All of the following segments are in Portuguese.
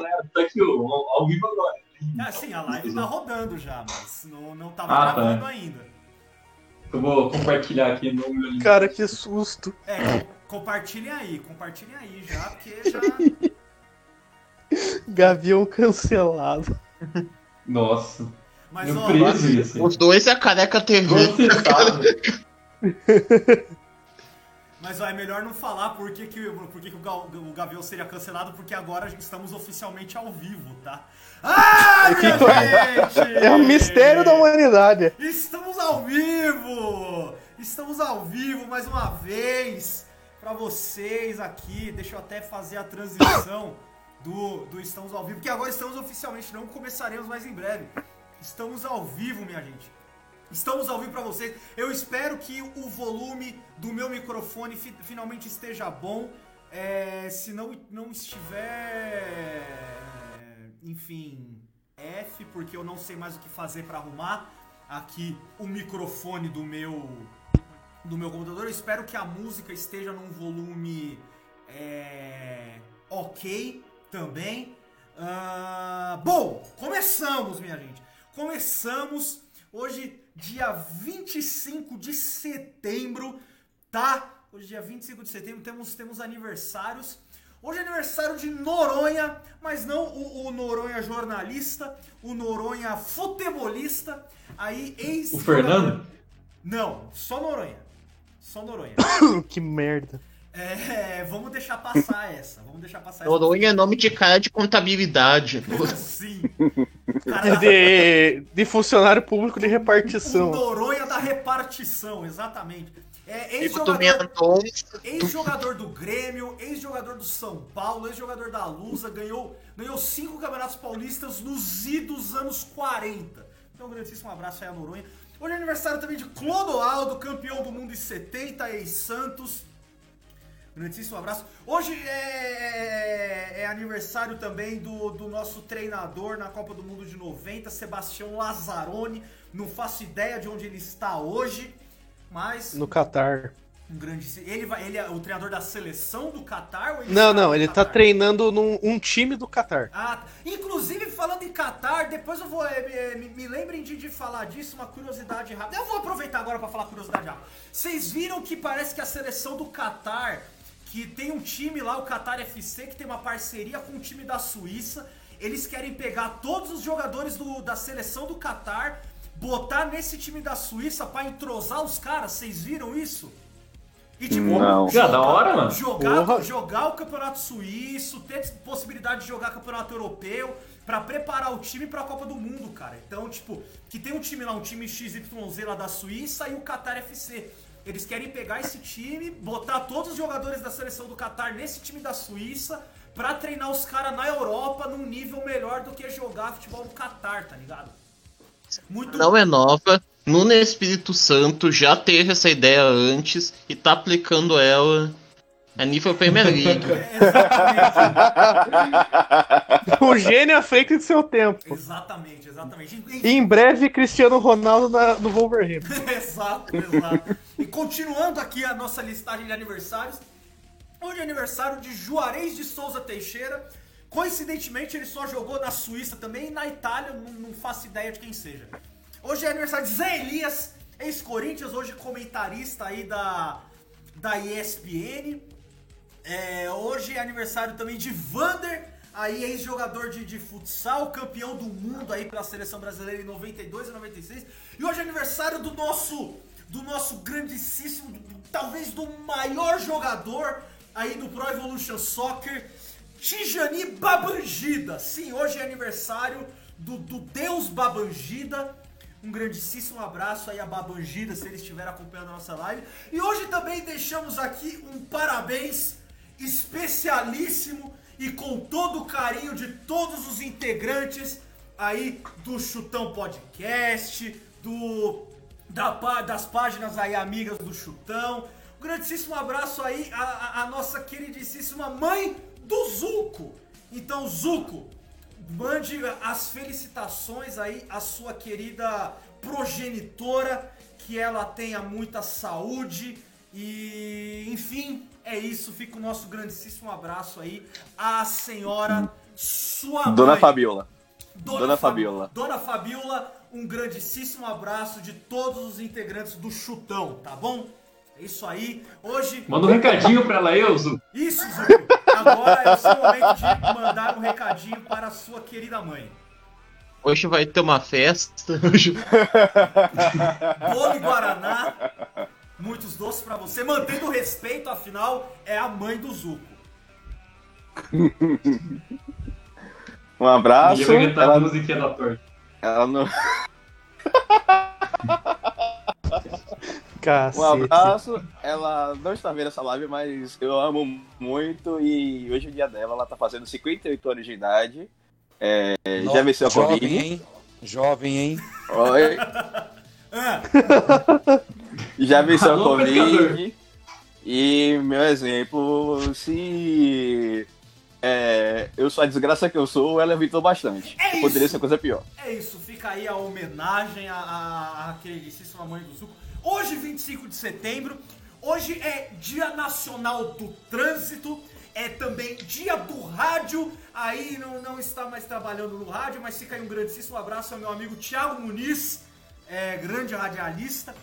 né? Tá aqui, ó, ao vivo agora. Ah, sim, a live tá rodando já, mas não, não tava Ah, tá. ainda. Eu vou compartilhar aqui no meu link. Cara, que susto. É, co- compartilhem aí, compartilhem aí já, porque já. Gavião cancelado. Nossa. Mas ó, preso isso. Os dois é a careca TV. Processado. Mas ó, é melhor não falar por que, que, por que, que o, Gavião seria cancelado, porque agora estamos oficialmente ao vivo, tá? Ah, minha gente! É um mistério da humanidade. Estamos ao vivo! Estamos ao vivo mais uma vez pra vocês aqui. Deixa eu até fazer a transição do, do Estamos ao vivo, porque agora estamos oficialmente, não começaremos mais em breve. Estamos ao vivo, minha gente. Estamos ao vivo pra vocês. Eu espero que o volume do meu microfone fi- finalmente esteja bom. É, se não, não estiver. Enfim. F, porque eu não sei mais o que fazer pra arrumar aqui o microfone do meu do meu computador. Eu espero que a música esteja num volume é, ok também. Ah, bom, começamos, minha gente. Começamos hoje, dia 25 de setembro, tá? Hoje, dia 25 de setembro, temos, temos aniversários. Hoje é aniversário de Noronha, mas não o, o Noronha jornalista, o Noronha futebolista. Aí, ex O Fernando? Não, só Noronha. Só Noronha. que merda. É, vamos deixar passar essa. Vamos deixar passar essa. Noronha é nome de cara de contabilidade. Sim. Cara, De, de funcionário público de o repartição. Noronha da repartição, exatamente. É, ex-jogador, ex-jogador do Grêmio, ex-jogador do São Paulo, ex-jogador da Lusa, ganhou, ganhou cinco campeonatos paulistas nos idos anos 40. Então, um grandíssimo abraço aí a Noronha. Hoje é aniversário também de Clodoaldo, campeão do mundo em 70, ex-Santos. Grandíssimo abraço. Hoje é, é aniversário também do, do nosso treinador na Copa do Mundo de 90, Sebastião Lazzaroni. Não faço ideia de onde ele está hoje, mas No Catar. um grande. Ele, vai, ele é o treinador da seleção do Catar? Não, está não, ele tá Catar? treinando num um time do Catar. Ah, tá. inclusive falando em Qatar, depois eu vou. eh, Me, me lembrem de, de falar disso, uma curiosidade rápida. Eu vou aproveitar agora pra falar curiosidade rápida. Vocês viram que parece que a seleção do Qatar, que tem um time lá, o Qatar FC, que tem uma parceria com o time da Suíça. Eles querem pegar todos os jogadores do- da seleção do Qatar, botar nesse time da Suíça pra entrosar os caras. Vocês viram isso? E tipo, Não. Já, da hora, mano. Jogar, Porra. jogar o campeonato suíço, ter possibilidade de jogar campeonato europeu, pra preparar o time pra Copa do Mundo, cara. Então, tipo, que tem um time lá, um time XYZ lá da Suíça e o Qatar FC. Eles querem pegar esse time, botar todos os jogadores da seleção do Qatar nesse time da Suíça pra treinar os caras na Europa num nível melhor do que jogar futebol no Qatar, tá ligado? Muito Não é nova. Nuno Espírito Santo já teve essa ideia antes e tá aplicando ela a nível Premier League. Exatamente, O gênio à frente de seu tempo. exatamente, exatamente. E em breve, Cristiano Ronaldo na- no Wolverhampton. exato, exato. E continuando aqui a nossa listagem de aniversários, hoje é aniversário de Juarez de Souza Teixeira. Coincidentemente, ele só jogou na Suíça também e na Itália, não, não faço ideia de quem seja. Hoje é aniversário de Zé Elias, ex-Corinthians, hoje comentarista aí da, da ESPN. É, hoje é aniversário também de Vander, aí ex-jogador de, de futsal, campeão do mundo aí pela seleção brasileira em 92 e 96. E hoje é aniversário do nosso do nosso grandíssimo, talvez do maior jogador aí do Pro Evolution Soccer, Tijani Babangida. Sim, hoje é aniversário do, do Deus Babangida. Um grandíssimo abraço aí a Babangida, se ele estiver acompanhando a nossa live. E hoje também deixamos aqui um parabéns especialíssimo e com todo o carinho de todos os integrantes aí do Chutão Podcast, do da das páginas aí amigas do Chutão. Um grandíssimo abraço aí à- à nossa queridíssima mãe do Zuco. Então, Zuco, mande as felicitações aí à sua querida progenitora, que ela tenha muita saúde e, enfim, é isso. Fica o nosso grandíssimo abraço aí à senhora sua Dona mãe. Fabiola. Dona, Dona Fa- Fabiola. Dona Fabiola, um grandíssimo abraço de todos os integrantes do Chutão, tá bom? É isso aí. Hoje. Manda um recadinho pra ela, eu, Zu. Isso, Zuko. Agora é o seu momento de mandar um recadinho para a sua querida mãe. Hoje vai ter uma festa. Hoje- Bolo e Guaraná, muitos doces pra você, mantendo o respeito, afinal, é a mãe do Zuko. Um abraço. Ninguém vai cantar a Ela, musiquinha da torta. ela não... Cacete. Um abraço. Ela não está vendo essa live, mas eu amo muito. E hoje é o dia dela. Ela tá fazendo 58 anos de idade. É, já venceu a Jovem, Covid. hein? Jovem, hein? Oi. Ah, Já venceu a. Covid. E meu exemplo, se é, eu sou a desgraça que eu sou, ela evitou bastante. É Poderia isso. ser coisa pior. é isso, fica aí a homenagem à, à, à queridíssima mãe do Zuko. Hoje, 25 de setembro, hoje é Dia Nacional do Trânsito, é também Dia do Rádio. Aí não, não está mais trabalhando no rádio, mas fica aí um grandíssimo abraço ao meu amigo Thiago Muniz, é, grande radialista.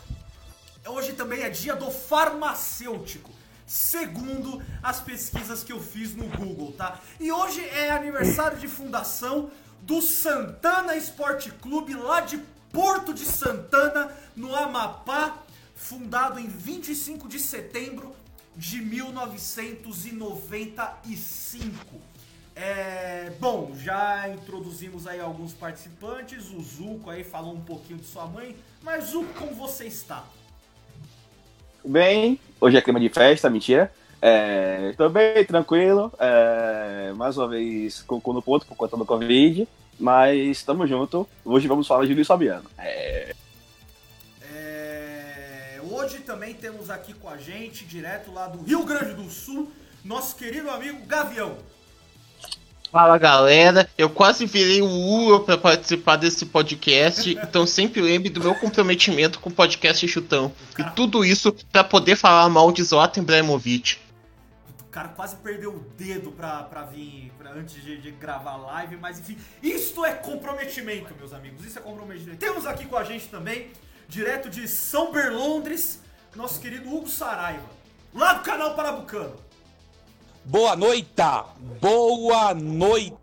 Hoje também é dia do farmacêutico, segundo as pesquisas que eu fiz no Google, tá? E hoje é aniversário de fundação do Santana Esporte Clube, lá de Porto de Santana, no Amapá, fundado em 25 de setembro de 1995. É, bom, já introduzimos aí alguns participantes, o Zuko aí falou um pouquinho de sua mãe, mas Zuko, como você está? Bem, hoje é clima de festa, mentira. É, tô bem, tranquilo. É, mais uma vez cu no ponto por conta do Covid. Mas tamo junto. Hoje vamos falar de Luiz Fabiano. É, É, hoje também temos aqui com a gente, direto lá do Rio Grande do Sul, nosso querido amigo Gavião. Fala galera, eu quase virei o Uro pra participar desse podcast, então sempre lembre do meu comprometimento com o podcast Chutão. E tudo isso pra poder falar mal de Zlatan Ibrahimovic. O cara quase perdeu o dedo pra, pra vir pra, antes de, de gravar a live, mas enfim, isto é comprometimento, meus amigos. Isso é comprometimento. Temos aqui com a gente também, direto de São Berlondres, nosso querido Hugo Saraiva, lá do canal Parabucano. Boa noite! Boa noite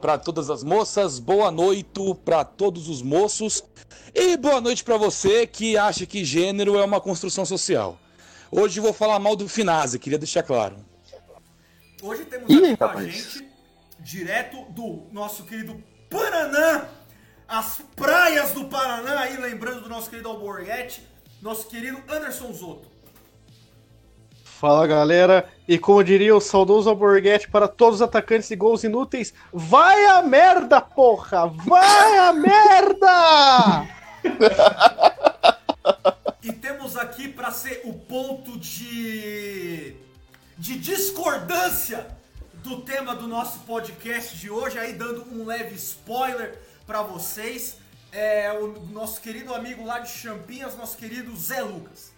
para todas as moças, boa noite para todos os moços e boa noite para você que acha que gênero é uma construção social. Hoje vou falar mal do Finazzi, queria deixar claro. Hoje temos Ih, aqui com a gente, direto do nosso querido Paraná, as praias do Paraná, aí lembrando do nosso querido Alborguete, nosso querido Anderson Zoto. Fala galera, e como diria o saudoso Alborguete para todos os atacantes de gols inúteis, vai a merda, porra! Vai a merda! E temos aqui para ser o ponto de de discordância do tema do nosso podcast de hoje, aí dando um leve spoiler para vocês, é o nosso querido amigo lá de Champinhas, nosso querido Zé Lucas.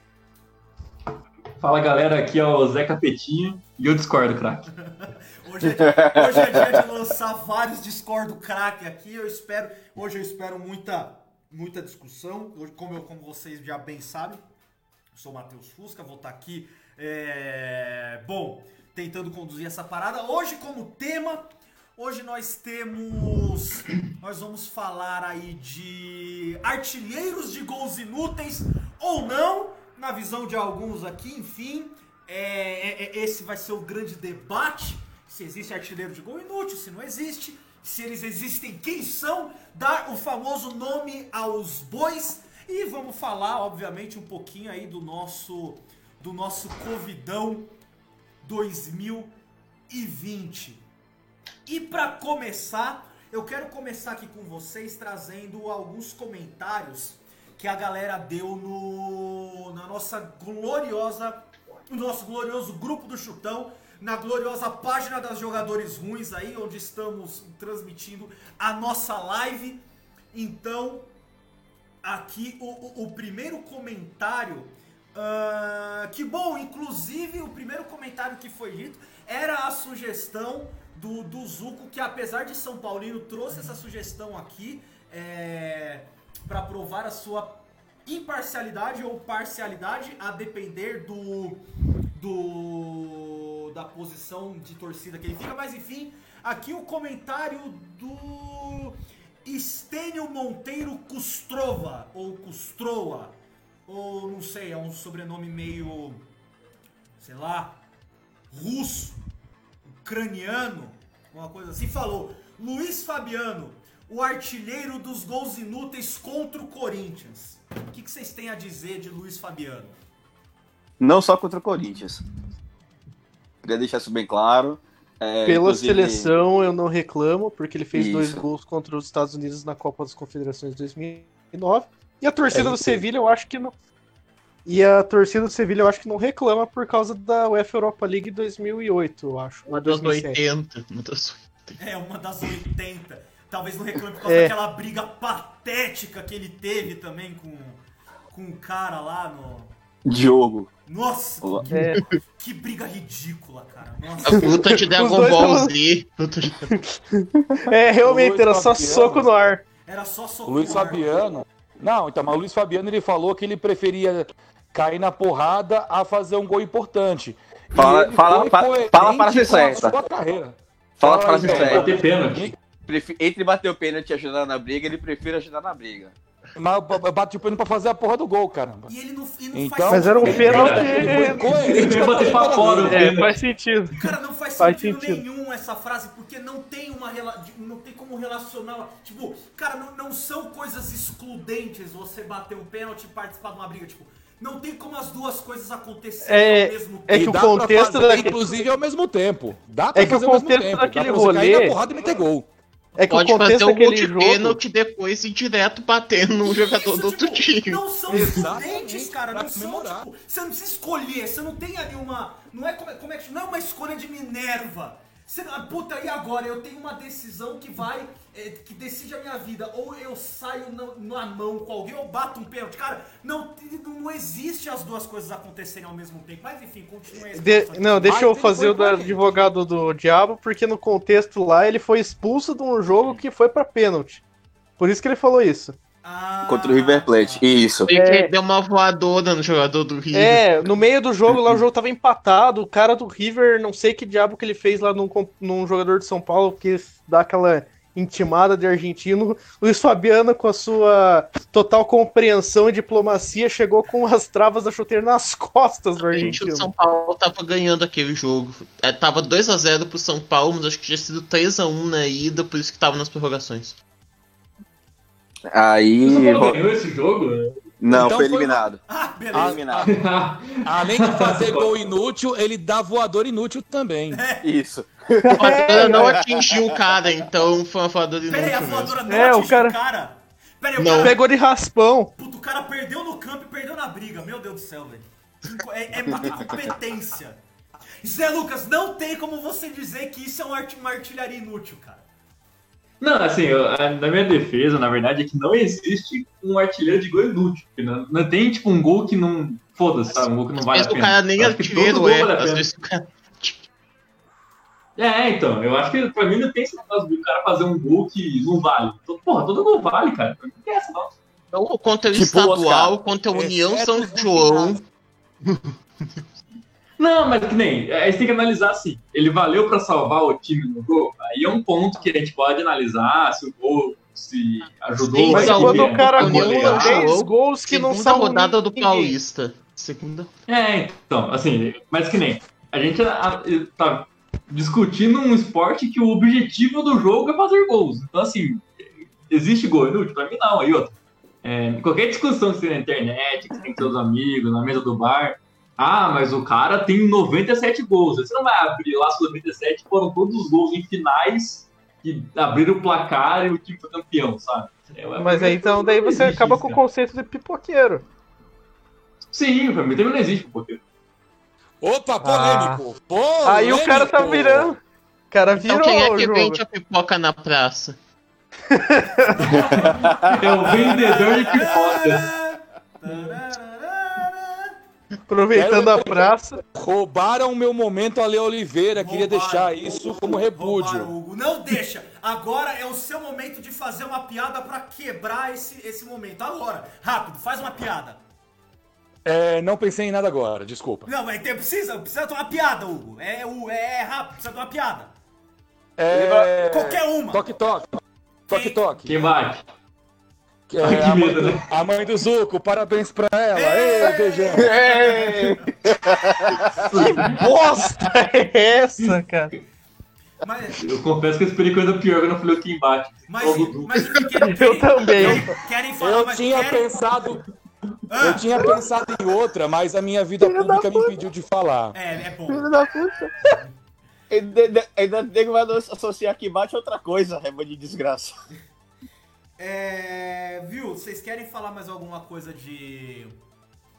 Fala galera, aqui é o Zé Capetinho e eu discordo, craque. Hoje é, hoje é dia de lançar vários Discord crack aqui. Eu espero, hoje eu espero muita, muita discussão. Hoje, como, eu, como vocês já bem sabem, eu sou o Matheus Fusca, vou estar aqui, é, bom, tentando conduzir essa parada. Hoje, como tema, hoje nós temos, nós vamos falar aí de artilheiros de gols inúteis ou não, na visão de alguns aqui, enfim. É, é- é- esse vai ser o grande debate. Se existe artilheiro de gol inútil, se não existe. Se eles existem, quem são? Dar o famoso nome aos bois. E vamos falar, obviamente, um pouquinho aí do nosso do nosso Covidão 2020. E para começar, eu quero começar aqui com vocês trazendo alguns comentários que a galera deu no na nossa gloriosa no nosso glorioso grupo do Chutão, na gloriosa página das jogadores ruins aí, onde estamos transmitindo a nossa live. Então, aqui o, o- o primeiro comentário. ah, que bom, inclusive o primeiro comentário que foi dito era a sugestão do, do que apesar de São Paulino, trouxe essa sugestão aqui é, para provar a sua imparcialidade ou parcialidade, a depender do, do da posição de torcida que ele fica. Mas enfim, aqui o comentário do Estênio Monteiro Custrova, ou Custroa, ou não sei, é um sobrenome meio, sei lá, russo, ucraniano, uma coisa assim, falou: Luiz Fabiano, o artilheiro dos gols inúteis contra o Corinthians. O que, que vocês têm a dizer de Luiz Fabiano? Não só contra o Corinthians. Queria deixar isso bem claro. É, Pela inclusive- seleção eu não reclamo, porque ele fez dois Isso. gols contra os Estados Unidos na Copa das Confederações de 2009. E a torcida É, do. Sevilha eu acho que não. E a torcida do Sevilha eu acho que não reclama por causa da UEFA Europa League 2008, eu acho. Uma das 2007. 80. Uma das... É, uma das 80. Talvez não reclame por causa É. daquela briga patética que ele teve também com, com o cara lá no. Diogo. Nossa, que, É, que briga ridícula, cara. A Nossa. luta de Dragon Ball Z. É, realmente, Luiz era só Fabiano. soco no ar. Era só soco Luiz no ar. Fabiano. Não, então, mas o Luiz Fabiano ele falou que ele preferia cair na porrada a fazer um gol importante. Fala- fala- foi fa- coerente fala para a sua carreira. Fala Fala para aí, ser Prefi- Entre bater o pênalti e ajudar na briga, ele prefere ajudar na briga. Mas eu bati o pênalti pra fazer a porra do gol, caramba. E ele não, e não Então- faz Mas era um pênalti. Ele Ele bater pra fora É, faz sentido. Cara, não faz, Faz sentido, sentido. nenhum essa frase, porque não tem uma não tem como relacionar. Tipo, cara, não, não são coisas excludentes você bater um pênalti e participar de uma briga. Tipo, não tem como as duas coisas acontecerem É- ao mesmo tempo. é E que o contexto fazer, daquele- inclusive, ao mesmo tempo. Dá pra É que fazer o ao mesmo contexto tempo. daquele Dá pra você cair rolê- na porrada e meter gol. É que Pode o contexto fazer um gol daquele de jogo. pênalti e depois ir direto batendo no jogador Isso, do outro tipo, time. Não são excludentes, cara. Não são, tipo, você não precisa escolher, você não tem ali uma. Não é como, é- como é que. Não é uma escolha de Minerva. Você, ah, puta, e agora? Eu tenho uma decisão que vai. é, que decide a minha vida. Ou eu saio na, na mão com alguém, ou bato um pênalti. Cara, não, não existe as duas coisas acontecerem ao mesmo tempo. Mas enfim, continue a De- não, deixa eu fazer o advogado do diabo, porque no contexto lá ele foi expulso de um jogo que foi pra pênalti. Por isso que ele falou isso. Ah, Contra o River Plate. Isso. Ele É. deu uma voadora no jogador do River. É, no meio do jogo lá o jogo tava empatado, o cara do River, não sei que diabo que ele fez lá num, num jogador de São Paulo, que dá aquela intimada de argentino. Luiz Fabiano, com a sua total compreensão e diplomacia, chegou com as travas da chuteira nas costas do A gente, o argentino. São Paulo tava ganhando aquele jogo. É, tava 2x0 pro São Paulo, mas acho que tinha sido 3x1 na ida, por isso que tava nas prorrogações. Aí. Ro- ganhou esse jogo? Não, Então foi foi- eliminado. Ah, Foi beleza. eliminado. Além de fazer gol inútil, ele dá voador inútil também. Isso. A voadora não atingiu o cara, então foi uma voadora Pera aí, a inútil mesmo. voadora não É, o atingiu cara- o cara. Pera aí, o Não. cara Pegou de raspão. Puta, o cara perdeu no campo e perdeu na briga. Meu Deus do céu, velho. É, é muita incompetência. Zé Lucas, não tem como você dizer que isso é um uma artilharia inútil, cara. Não, assim, eu- a- na minha defesa, na verdade, é que não existe um artilheiro de gol inútil. Não, não tem, tipo, um gol que não. Foda-se, sabe? Um gol que não vale a o pena. cara nem Eu acho que todo artilheiro gol é. vale a Às pena. vezes o cara. É, então, eu acho que pra mim não tem esse negócio do cara fazer um gol que não vale. Porra, todo gol vale, cara. Pra mim Não tem essa, não. Então, contra o Tipo o estadual, Oscar. contra a União São João. Não, mas que nem. Aí você tem que analisar assim. Ele valeu pra salvar o time no gol? Aí é um ponto que a gente pode analisar se o gol se ajudou. Sim, Mas quando o cara União acumula São 10 João, gols que não são rodada do. Paulista. Segunda. É, então, assim, mas que nem. A gente a- tá discutindo um esporte que o objetivo do jogo é fazer gols. Então, assim, existe gol inútil? Pra mim, não. Aí, outra. É, qualquer discussão que você tem na internet, que você tem com seus amigos, na mesa do bar. Ah, mas o cara tem 97 gols. Você não vai abrir lá os 97, foram todos os gols em finais que abriram o placar e o time foi campeão, sabe? É, Mas aí então daí você existe acaba com o cara. conceito de pipoqueiro. Sim, pra mim também não existe, porque. Opa, polêmico! Aí o cara tá virando. O cara Então virou quem é o que jogo. vende a pipoca na praça? É o vendedor de pipoca. Aproveitando a praça. Roubaram o meu momento Ale Oliveira, queria Roubaram. deixar isso como repúdio. Roubaram. Não deixa. Agora é o seu momento de fazer uma piada pra quebrar esse, esse momento. Agora, rápido, faz uma piada. É, não pensei em nada agora, desculpa. Não, mas tem, precisa, precisa de uma piada, Hugo. É, o- é, rápido, precisa de uma piada. É... Qualquer uma. Toque, toque. Toque, toque. Quem bate? É, Ai, que a, mãe medo, do, né? a mãe do Zuco, parabéns pra ela. Ei, beijão. Bosta é essa, cara? Mas, Eu confesso que eu esperei coisa pior quando eu falei o quem bate. mas, mas o que querem, Eu também. querem falar, Eu tinha querem... pensado. Ah, Eu tinha pensado em outra, mas a minha vida Filho pública me impediu de falar. É, é bom. Filho da puta. Ainda nego vai associar que bate outra coisa, é de desgraça. É, viu, vocês querem falar mais alguma coisa de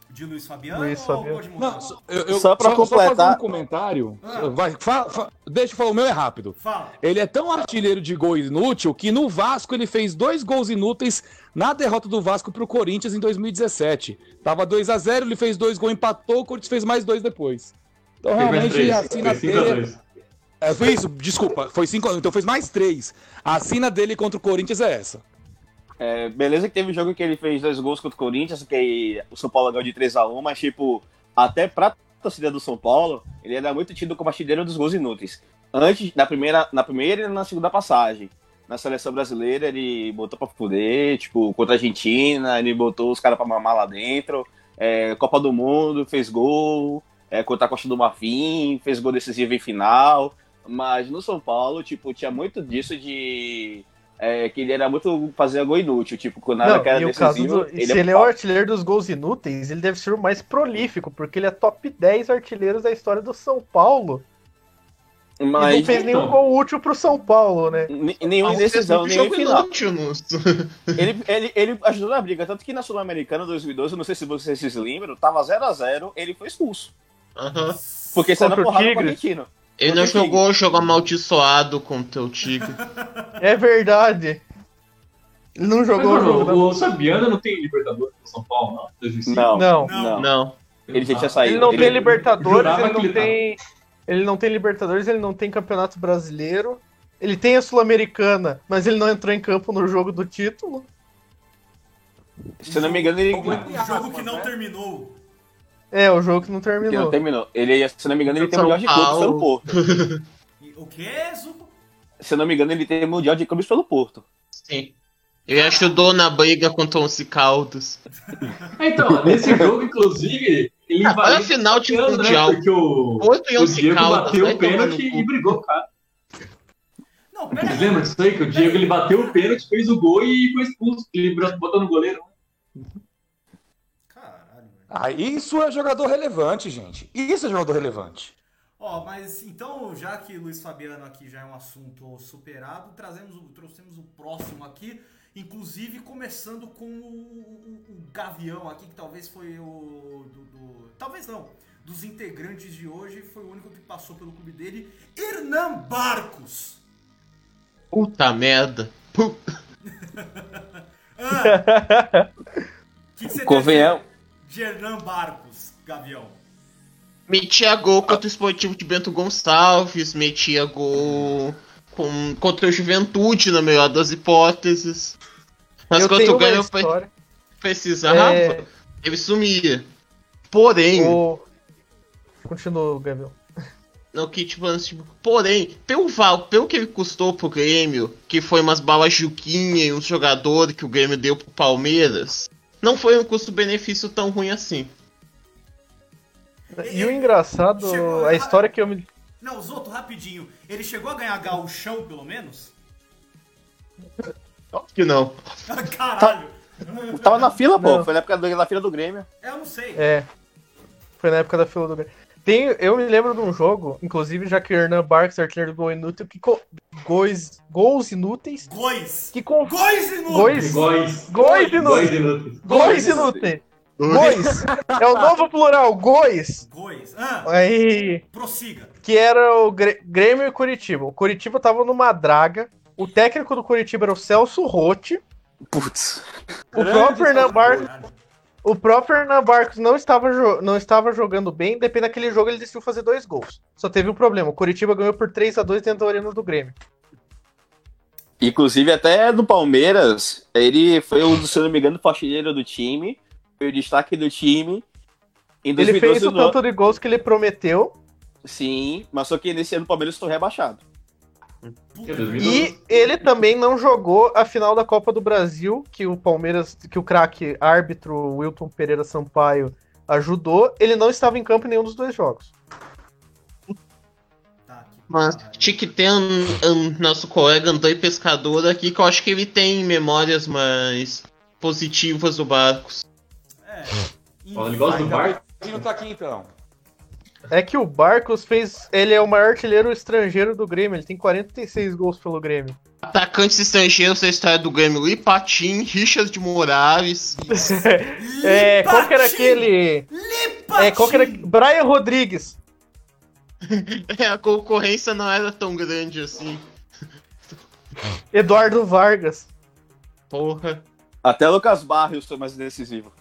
de Luiz Fabiano Luiz ou Fabiano. pode mudar? Não, só- eu, eu- Só pra completar- fazer um comentário. Ah. Vai, fa- fa- deixa eu falar, o meu é rápido. Fala. Ele é tão artilheiro de gol inútil que no Vasco ele fez dois gols inúteis na derrota do Vasco pro Corinthians em 2017. Tava 2 a 0 ele fez dois gols, empatou, o Corinthians fez mais dois depois. Então mais realmente a sina Foi 5 a dele. 2. É, foi isso, desculpa, foi cinco, então fez mais três. A sina dele contra o Corinthians é essa. É, beleza que teve um jogo que ele fez dois gols contra o Corinthians, que o São Paulo ganhou de 3x1, mas tipo, até pra torcida do São Paulo, ele era muito tido como artilheiro dos gols inúteis. Antes, na primeira, na primeira e na segunda passagem. Na seleção brasileira, ele botou pra fuder, tipo, contra a Argentina, ele botou os caras pra mamar lá dentro. É, Copa do Mundo, fez gol. É, contra a Costa do Marfim, fez gol decisivo em final. Mas no São Paulo, tipo, tinha muito disso de. É, que ele era muito fazer gol inútil, tipo, quando nada era e decisivo. do, se ele é o artilheiro dos gols inúteis, ele deve ser o mais prolífico, porque ele é top 10 artilheiros da história do São Paulo. E Mas não fez nenhum então. gol útil pro São Paulo, né? nenhuma Mas decisão, teve nenhum jogo final. inútil Ele, ele, ele ajudou na briga, tanto que na Sul-Americana 2012, eu não sei se vocês se lembram, tava 0x0, ele foi expulso. Aham. Porque saiu na porrada com o argentino. Ele não o jogou o jogo amaldiçoado contra o Tigre. É verdade. Ele não Mas, jogou o mano, jogo. o, né? Fabiano não tem Libertadores no São Paulo, não? 2005? Não, Não. não. Não. Ele já tinha saído. Ele não Ele tem Libertadores, ele não ele tem. Ele não tem Libertadores, ele não tem Campeonato Brasileiro. Ele tem a Sul-Americana, mas ele não entrou em campo no jogo do título. Se eu não me engano, ele. O jogo que não terminou. É, o jogo que não que não terminou. terminou. Ele, se não me engano, ele tem mundial de clubes pelo Porto. O que, Zuko? Se eu não me engano, ele tem mundial de clubes pelo Porto. Sim. Ele ajudou na briga contra o Once Caldas. É, Então, nesse jogo, inclusive, ele Ah, olha a final de né, Mundial. Porque o, e o Diego Caldas. bateu o pênalti e brigou com o cara. Não, pera Vocês lembram disso aí? Que o Diego ele bateu o pênalti, fez o gol e foi expulso. Ele botou no goleiro. Ah, isso é jogador relevante, gente. Isso é jogador relevante. Ó, mas então, já que Luiz Fabiano aqui já é um assunto superado, trazemos o, trouxemos o próximo aqui, inclusive começando com o, o- o Gavião aqui, que talvez foi o. do- do- talvez não. Dos integrantes de hoje, foi o único que passou pelo clube dele, Hernan Barcos. Puta merda. Pu- Ah, O que, que você Convenhamos. De Hernan Barcos, Gavião? Metia gol contra o Esportivo de Bento Gonçalves, metia gol com, contra o Juventude, na melhor das hipóteses. Mas eu quando tenho o uma Grêmio pre- história. precisava, É, ele sumia. Porém, o... Continua, Gabriel. no que tipo, tipo, porém, pelo, val, pelo que ele custou pro Grêmio, que foi umas balas Juquinha e um jogador que o Grêmio deu pro Palmeiras, não foi um custo-benefício tão ruim assim. E o engraçado, Chegou- a história que eu me. Não, Zoto, rapidinho. Ele chegou a ganhar gauchão, pelo menos? Que não. Caralho. Tava na fila, pô. Não. Foi na época do- na fila do Grêmio. Eu não sei. É. Foi na época da fila do Grêmio. Tem, eu me lembro de um jogo, inclusive já que o Hernan Barks, artilheiro do gol inútil, que co... gols, gols inúteis, Góis. que com Góis inúteis. Gois. Góis inúteis. inúteis. Gois inúteis. Gois. É o novo plural, gois. Góis. Ah, Aí, prossiga. que era o Grê- Grêmio e Curitiba. O Curitiba tava numa draga. O técnico do Curitiba era o Celso Rotti. Putz. O próprio Hernan Caralho. O próprio Hernan Barcos não estava, não estava jogando bem, depende daquele jogo ele decidiu fazer dois gols. Só teve um problema, o Curitiba ganhou por 3 a 2 dentro da arena do Grêmio. Inclusive, até no Palmeiras, ele foi, um, se não me engano, faxineiro do time. Foi o destaque do time. Em Ele 2012, fez o tanto de gols que ele prometeu Sim, mas só que nesse ano o Palmeiras foi rebaixado. Que 2012. e ele também não jogou a final da Copa do Brasil, que o Palmeiras, que o craque árbitro Wilton Pereira Sampaio ajudou. Ele não estava em campo em nenhum dos dois jogos. Mas tinha que ter um, um nosso colega André Pescador aqui, que eu acho que ele tem memórias mais positivas do Barcos. É. Ele gosta do Ainda bem bar. que não tá aqui então. É que o Barcos fez. Ele é o maior artilheiro estrangeiro do Grêmio. Ele tem 46 gols pelo Grêmio. Atacantes estrangeiros da história do Grêmio, Lipatim, Richard de Moraes. É, qual que era Lipatim! aquele. É, qual que era. Brian Rodrigues. a concorrência não era tão grande assim. Eduardo Vargas. Porra. Até Lucas Barrios foi mais decisivo.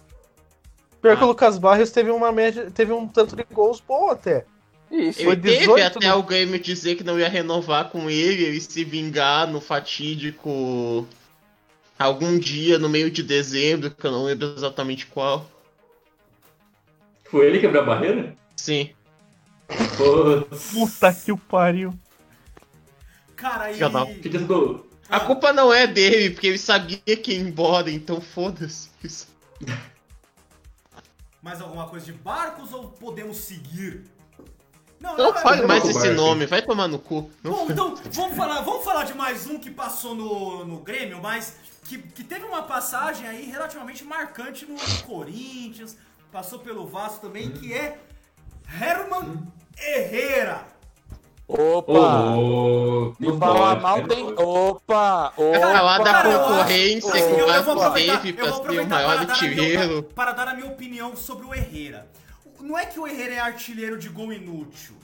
Pior que Ah. o Lucas Barrios teve uma média. Teve um tanto de gols bom até. Isso. Foi Ele teve 18 até no- o Grêmio dizer que não ia renovar com ele, ele se vingar no fatídico algum dia no meio de dezembro, que eu não lembro exatamente qual. Foi ele quebrar a barreira? Sim. Puta que o pariu. Cara, e. Que que. A culpa não é dele, porque ele sabia que ia embora, então foda-se. Mais alguma coisa de barcos ou podemos seguir? Não é- fale eu mais esse pro bar, nome, vai tomar no cu. Não Bom, então vamos falar, vamos falar de mais um que passou no, no Grêmio, mas que, que teve uma passagem aí relativamente marcante no Corinthians, passou pelo Vasco também, que é Herman Herrera. Opa! Me não falar mal tem. pode. Opa! Falar da concorrência que o Vasco aproveitar- teve pra ser o maior para dar a minha- artilheiro. Para dar a minha opinião sobre o Herrera. Não é que o Herrera é artilheiro de gol inútil.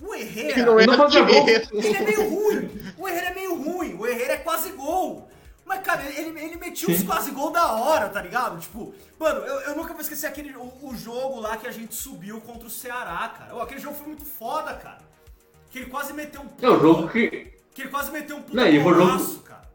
O Herrera. Ele não é Ele não gol. artilheiro. Ele é meio ruim. O Herrera é meio ruim. O Herrera é quase gol. Mas, cara, ele, ele metia uns quase gol da hora, tá ligado? Tipo, mano, eu, eu nunca vou esquecer aquele, o, o jogo lá que a gente subiu contra o Ceará, cara. Aquele jogo foi muito foda, cara. Que ele quase meteu um É o jogo que. Que ele quase meteu um puta Não, e foi o jogo- golaço, cara.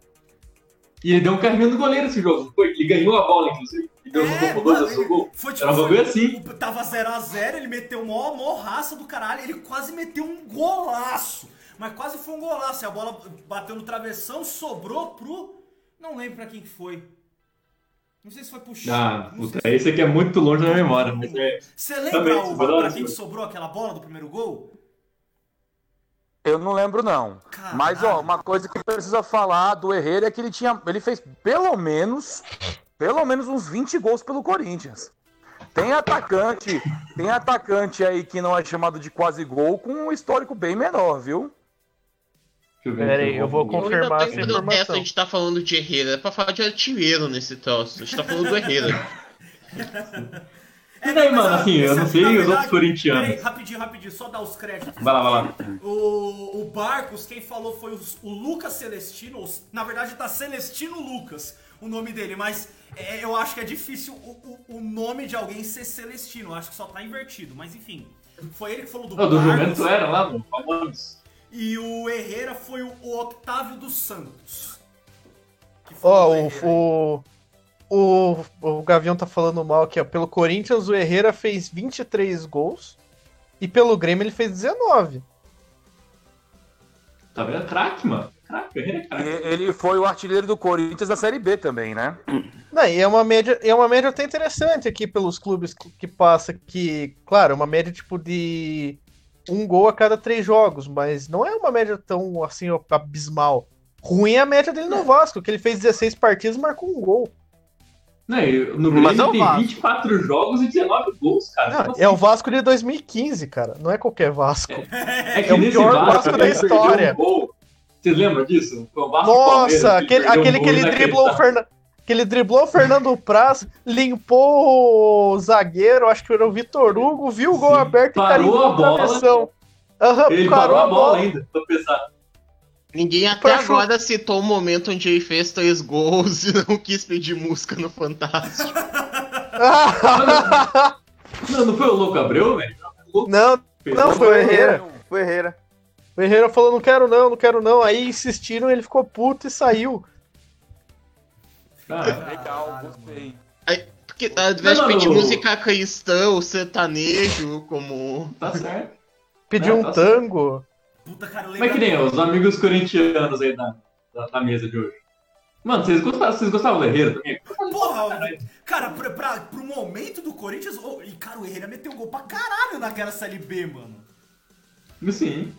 E ele deu um carrinho no goleiro esse jogo. Foi, ele ganhou a bola, inclusive. Ele deu É, um gol, ele- gol. foi tipo, Era foi- assim. o- Tava 0x0, ele meteu mó, mó raça do caralho, ele quase meteu um golaço. Mas quase foi um golaço. E a bola bateu no travessão, sobrou pro. Não lembro pra quem que foi. Não sei se foi pro Chico. Ah, puta, se esse aqui é muito longe da memória, é. Você lembra Também, o, pra quem que sobrou aquela bola do primeiro gol? Eu não lembro, não. Caralho. Mas, ó, uma coisa que precisa falar do Herrera é que ele tinha. Ele fez pelo menos. Pelo menos uns 20 gols pelo Corinthians. Tem atacante, tem atacante aí que não é chamado de quase gol com um histórico bem menor, viu? Deixa eu eu vou Eu confirmar essa tenho protesto informação. a gente tá falando de Herrera, é pra falar de artilheiro nesse troço. A gente tá falando do Herrera. É, Não, mas, mano, ó, assim, eu não aqui, sei os outros corintianos. Peraí, rapidinho, rapidinho, só dar os créditos. Vai lá, vai lá. O, o Barcos, quem falou foi o, o Lucas Celestino, ou, na verdade tá Celestino Lucas o nome dele, mas é, eu acho que é difícil o, o, o nome de alguém ser Celestino, eu acho que só tá invertido, mas enfim. Foi ele que falou do Não, do Barcos Juventus era lá, no Palmeiras. e o Herrera foi o, o Octávio dos Santos. Ó, do o, Herrera. O, o, Gavião tá falando mal aqui, ó. Pelo Corinthians, o Herrera fez 23 gols. E pelo Grêmio ele fez 19. Tá vendo? Craque, mano. Craque, Herrera é E craque. ele foi o artilheiro do Corinthians da Série B também, né? Não, e é uma média, é uma média até interessante aqui pelos clubes que que passa que, claro, é uma média tipo de um gol a cada três jogos, mas não é uma média tão assim abismal. Ruim é a média dele no Vasco, que ele fez 16 partidas e marcou um gol. Não, no Mas Grêmio é o tem Vasco. 24 jogos e 19 gols, cara. Não, Como é o assim? Vasco de 2015, cara. Não é qualquer Vasco. É que é o pior Vasco, Vasco da história. um gol. Vocês lembram disso? Foi o Vasco Palmeiras, Nossa, ele aquele, um aquele gol que ele driblou o. Fernando. Que ele driblou o Fernando Praz, limpou o zagueiro, acho que era o Vitor Hugo, viu o gol Sim, aberto e parou carimbou a a bola. Aham, Ele parou a bola ainda, pra pensar. Ninguém até agora citou o momento onde ele fez três gols e não quis pedir música no Fantástico. Não, não foi o Louco Abreu, velho? O Não, não, foi o Herrera. Foi Herrera. O Herrera falou, não quero não, não quero não. Aí insistiram, ele ficou puto e saiu. Cara, Legal, gostei. Porque ao invés de pedir música cristã, sertanejo, como. tá certo. Pediu É, um tá tango. Puta, cara, eu Como é que lembro. nem os amigos corintianos aí na, na, na mesa de hoje? Mano, vocês gostavam, vocês gostavam do Herrera também? Porra, cara, pra, pra, pro momento do Corinthians. oh, e, cara, o Herrera meteu gol pra caralho naquela Série B, mano. Sim.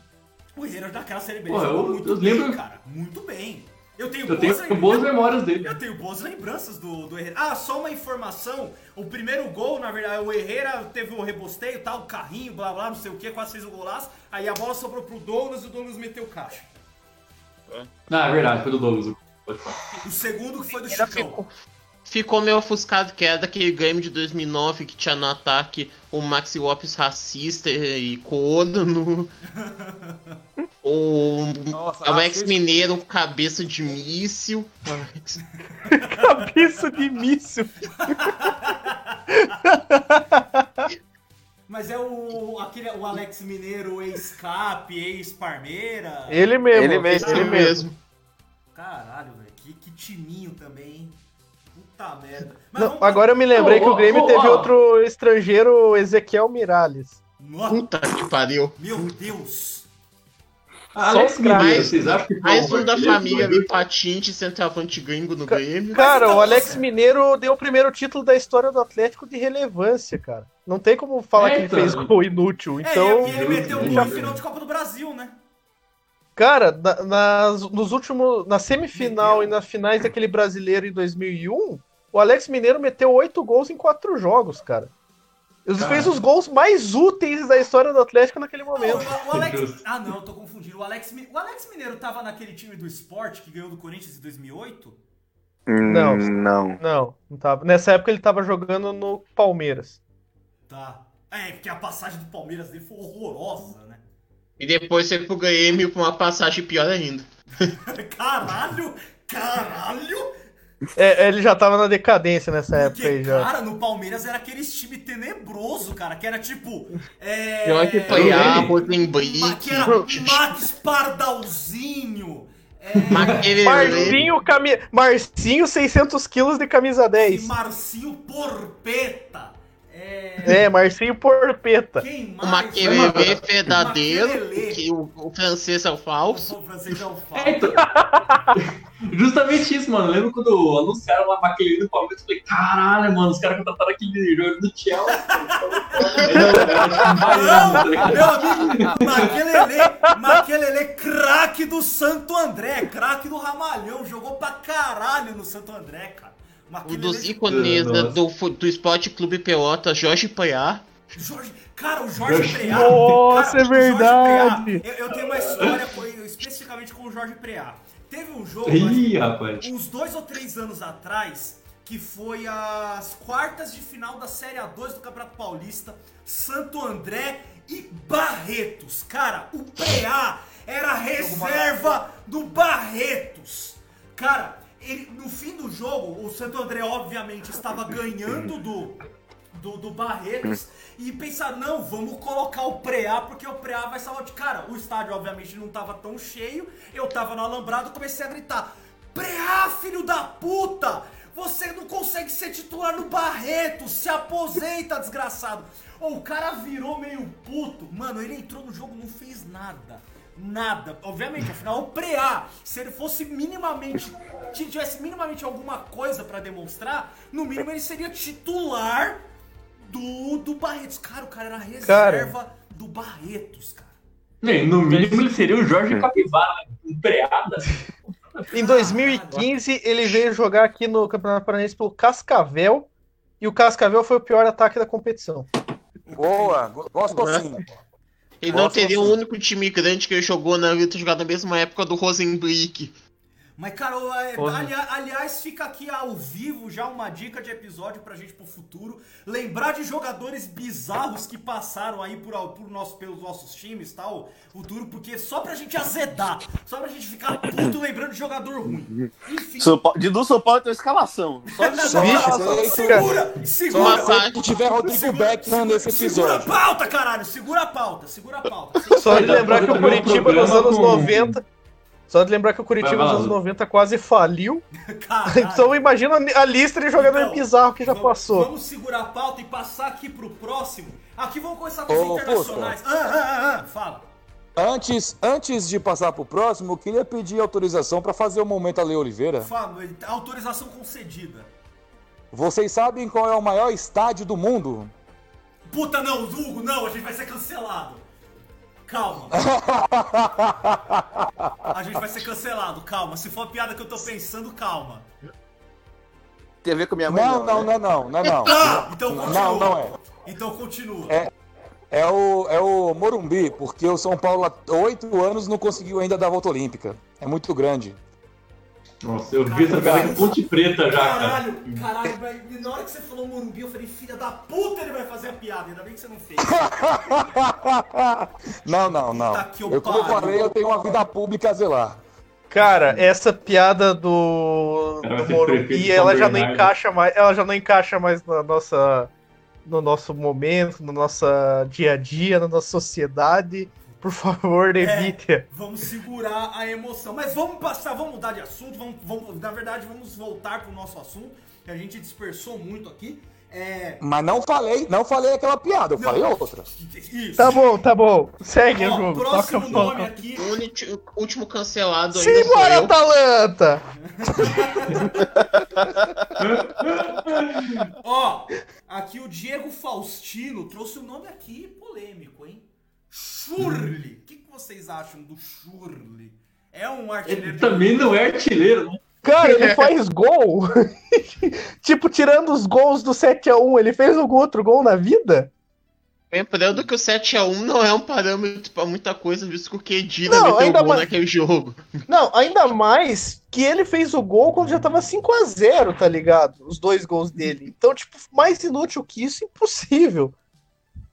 O Herrera naquela Série B Porra, eu- muito eu bem, lembro- cara. Muito bem. Eu tenho, Eu tenho boas, boas lem- memórias dele. Eu tenho boas lembranças do, do Herrera. Ah, só uma informação. O primeiro gol, na verdade, o Herrera teve o rebosteio, tal, o carrinho, blá blá, não sei o que, quase fez o golaço. Aí a bola sobrou pro Douglas e o Douglas meteu o caixa. Ah, é verdade, foi do Douglas. Pode falar. O segundo que foi do Chicão. Ficou, meio ofuscado que era daquele game de 2009 que tinha no ataque o Maxi Lopes racista e corno. o Nossa, Alex racista. Mineiro, cabeça de míssil. Cabeça de míssil. Mas é o, aquele, o Alex Mineiro, ex-Cap, ex-Parmeira. Ele mesmo. Ele mesmo. Ele mesmo. Caralho, velho, que, que timinho também, hein? Puta merda. Mas Não, vamos- agora eu me lembrei Ô, que o Grêmio ô, teve ó. outro estrangeiro, Ezequiel Miralles. Nossa, Puta que pariu. meu Deus. Só Alex os. Mineiro, vocês acham que foi Mais um da família do- Lipatinte, centroavante gringo no Grêmio. Cara, o Alex Mineiro deu o primeiro título da história do Atlético de relevância, cara. Não tem como falar É, que ele então. fez gol inútil. É, Então, e ele meteu gol em final de Copa do Brasil, né? cara, na- nas, nos últimos, na semifinal e nas finais daquele brasileiro em 2001, o Alex Mineiro meteu oito gols em quatro jogos, cara. Ele Cara. fez os gols mais úteis da história do Atlético naquele Não, momento. o, o Alex... Ah, não, eu tô confundindo. O Alex, o Alex Mineiro tava naquele time do esporte que ganhou do Corinthians em 2008? Não. Não. Não, não tava. Nessa época ele tava jogando no Palmeiras. Tá. É, porque a passagem do Palmeiras dele foi horrorosa, né? E depois foi pro Grêmio com uma passagem pior ainda. Caralho! Caralho! É, ele já tava na decadência nessa época Porque, aí já. cara, no Palmeiras era aquele time tenebroso, cara, que era tipo. É... Pior que vi. Rosenbrick. Ma- que era Max Pardalzinho. É... Marcinho, cami... Marcinho, 600 quilos de camisa E 10. Marcinho Porpeta. É... É, Marcinho Porpeta. Quem O? Maquelele verdadeiro, Maquelele. que o, o francês é o falso. O francês é o É, falso. então. Justamente isso, mano. Lembro quando anunciaram lá Maquelele do Palmeiras, eu falei, caralho, mano, os caras contrataram aquele jogo do Chelsea. Não, Não, meu amigo, Maquelele, Maquelele, craque do Santo André, craque do Ramalhão, jogou pra caralho no Santo André, cara. Um dos ícones do, fu- do Esporte Clube Pelota, Jorge Paiá. Jorge, cara, o Jorge Jorge- Preá. Nossa, cara, é verdade. Preá, eu, eu tenho uma história com- especificamente com o Jorge Preá. Teve um jogo, Ih, rapaz. uns dois ou três anos atrás, que foi as quartas de final da Série A2 do Campeonato Paulista, Santo André e Barretos. Cara, o Preá era a reserva do Barretos. Cara, ele- no fim do jogo, o Santo André obviamente estava ganhando do, do, do Barretos e pensar, não, vamos colocar o Preá, porque o Preá vai salvar de cara. O estádio, obviamente, não tava tão cheio, eu tava no alambrado comecei a gritar: Preá, filho da puta! Você não consegue ser titular no Barretos, se aposenta, desgraçado! Ou o cara virou meio puto, mano, ele entrou no jogo, não fez nada. Nada. Obviamente, afinal, o Preá, se ele fosse minimamente. Se tivesse minimamente alguma coisa pra demonstrar, no mínimo ele seria titular do, do Barretos. Cara, o cara era reserva do Barretos, cara. No mínimo ele seria o Jorge Capivara, né? um preada. Em 2015, ele veio jogar aqui no Campeonato Paranaense pelo Cascavel. E o Cascavel foi o pior ataque da competição. Boa, go- gosto assim. Ele não teria o nossa. único time grande que ele jogou na luta jogado na mesma época do Rosenbrick. Mas, cara, ali- aliás, fica aqui ao vivo já uma dica de episódio pra gente pro futuro. Lembrar de jogadores bizarros que passaram aí por, por nosso, pelos nossos times, tal, futuro, porque só pra gente azedar, só pra gente ficar puto lembrando de jogador ruim. Enfim. Do São Paulo tem uma escalação. Só de Só aceito- Segura, só segura. se tiver Rodrigo Segura- nesse Segura episódio. a pauta, caralho! Segura a pauta, segura a pauta. Só de lembrar que o Curitiba nos anos com- 90. Só de lembrar que o Curitiba nos anos Lu. 90 quase faliu. Caralho. Então imagina a lista de jogador Então, bizarro que já vamos- passou. Vamos segurar a pauta e passar aqui pro próximo. Aqui vamos começar com os internacionais. Ah, ah, ah, ah, fala. Antes, antes de passar pro próximo, eu queria pedir autorização pra fazer o momento Ale Oliveira. Fala, autorização concedida. Vocês sabem qual é o maior estádio do mundo? Puta, não, Hugo, não, a gente vai ser cancelado. Calma. A gente vai ser cancelado, calma. Se for a piada que eu tô pensando, calma. Tem a ver com minha mãe. Não, não, né? não, não, não, não. Ah, então continua. Não, não é. Então continua. É. É o, é o Morumbi, porque o São Paulo há oito anos não conseguiu ainda dar a volta olímpica. É muito grande. Nossa, eu vi essa piada com Ponte Preta já, cara. Caralho, caralho, mas na hora que você falou Morumbi, eu falei, filha da puta, ele vai fazer a piada. Ainda bem que você não fez. Não, não, não. Que eu Eu, como eu falei, eu tenho uma vida pública a zelar. Cara, essa piada do, Cara, do Morumbi, ela já não encaixa mais, ela já não encaixa mais na nossa no nosso momento, no nosso dia a dia, na nossa sociedade. Por favor, evite. Vamos segurar a emoção. Mas vamos passar, vamos mudar de assunto. Vamos, vamos- na verdade, vamos voltar pro nosso assunto, que a gente dispersou muito aqui. É. Mas não falei, não falei aquela piada, eu falei outra. Isso. Tá bom, tá bom. Segue o Ó, jogo. próximo Toca nome aqui. O último cancelado ainda Simbora. Atalanta! Ó, aqui o Diego Faustino trouxe um nome aqui polêmico, hein? Churli. O que, que vocês acham do Churli? É um artilheiro Ele também não é artilheiro, né? Cara, ele faz gol. tipo, tirando os gols do 7x1, ele fez algum outro gol na vida? Lembrando que o 7x1 não é um parâmetro pra muita coisa, visto que o Kedira Não, meteu ainda gol mais- naquele jogo. Não, ainda mais que ele fez o gol quando já tava 5x0, tá ligado? Os dois gols dele. Então, tipo, mais inútil que isso, impossível.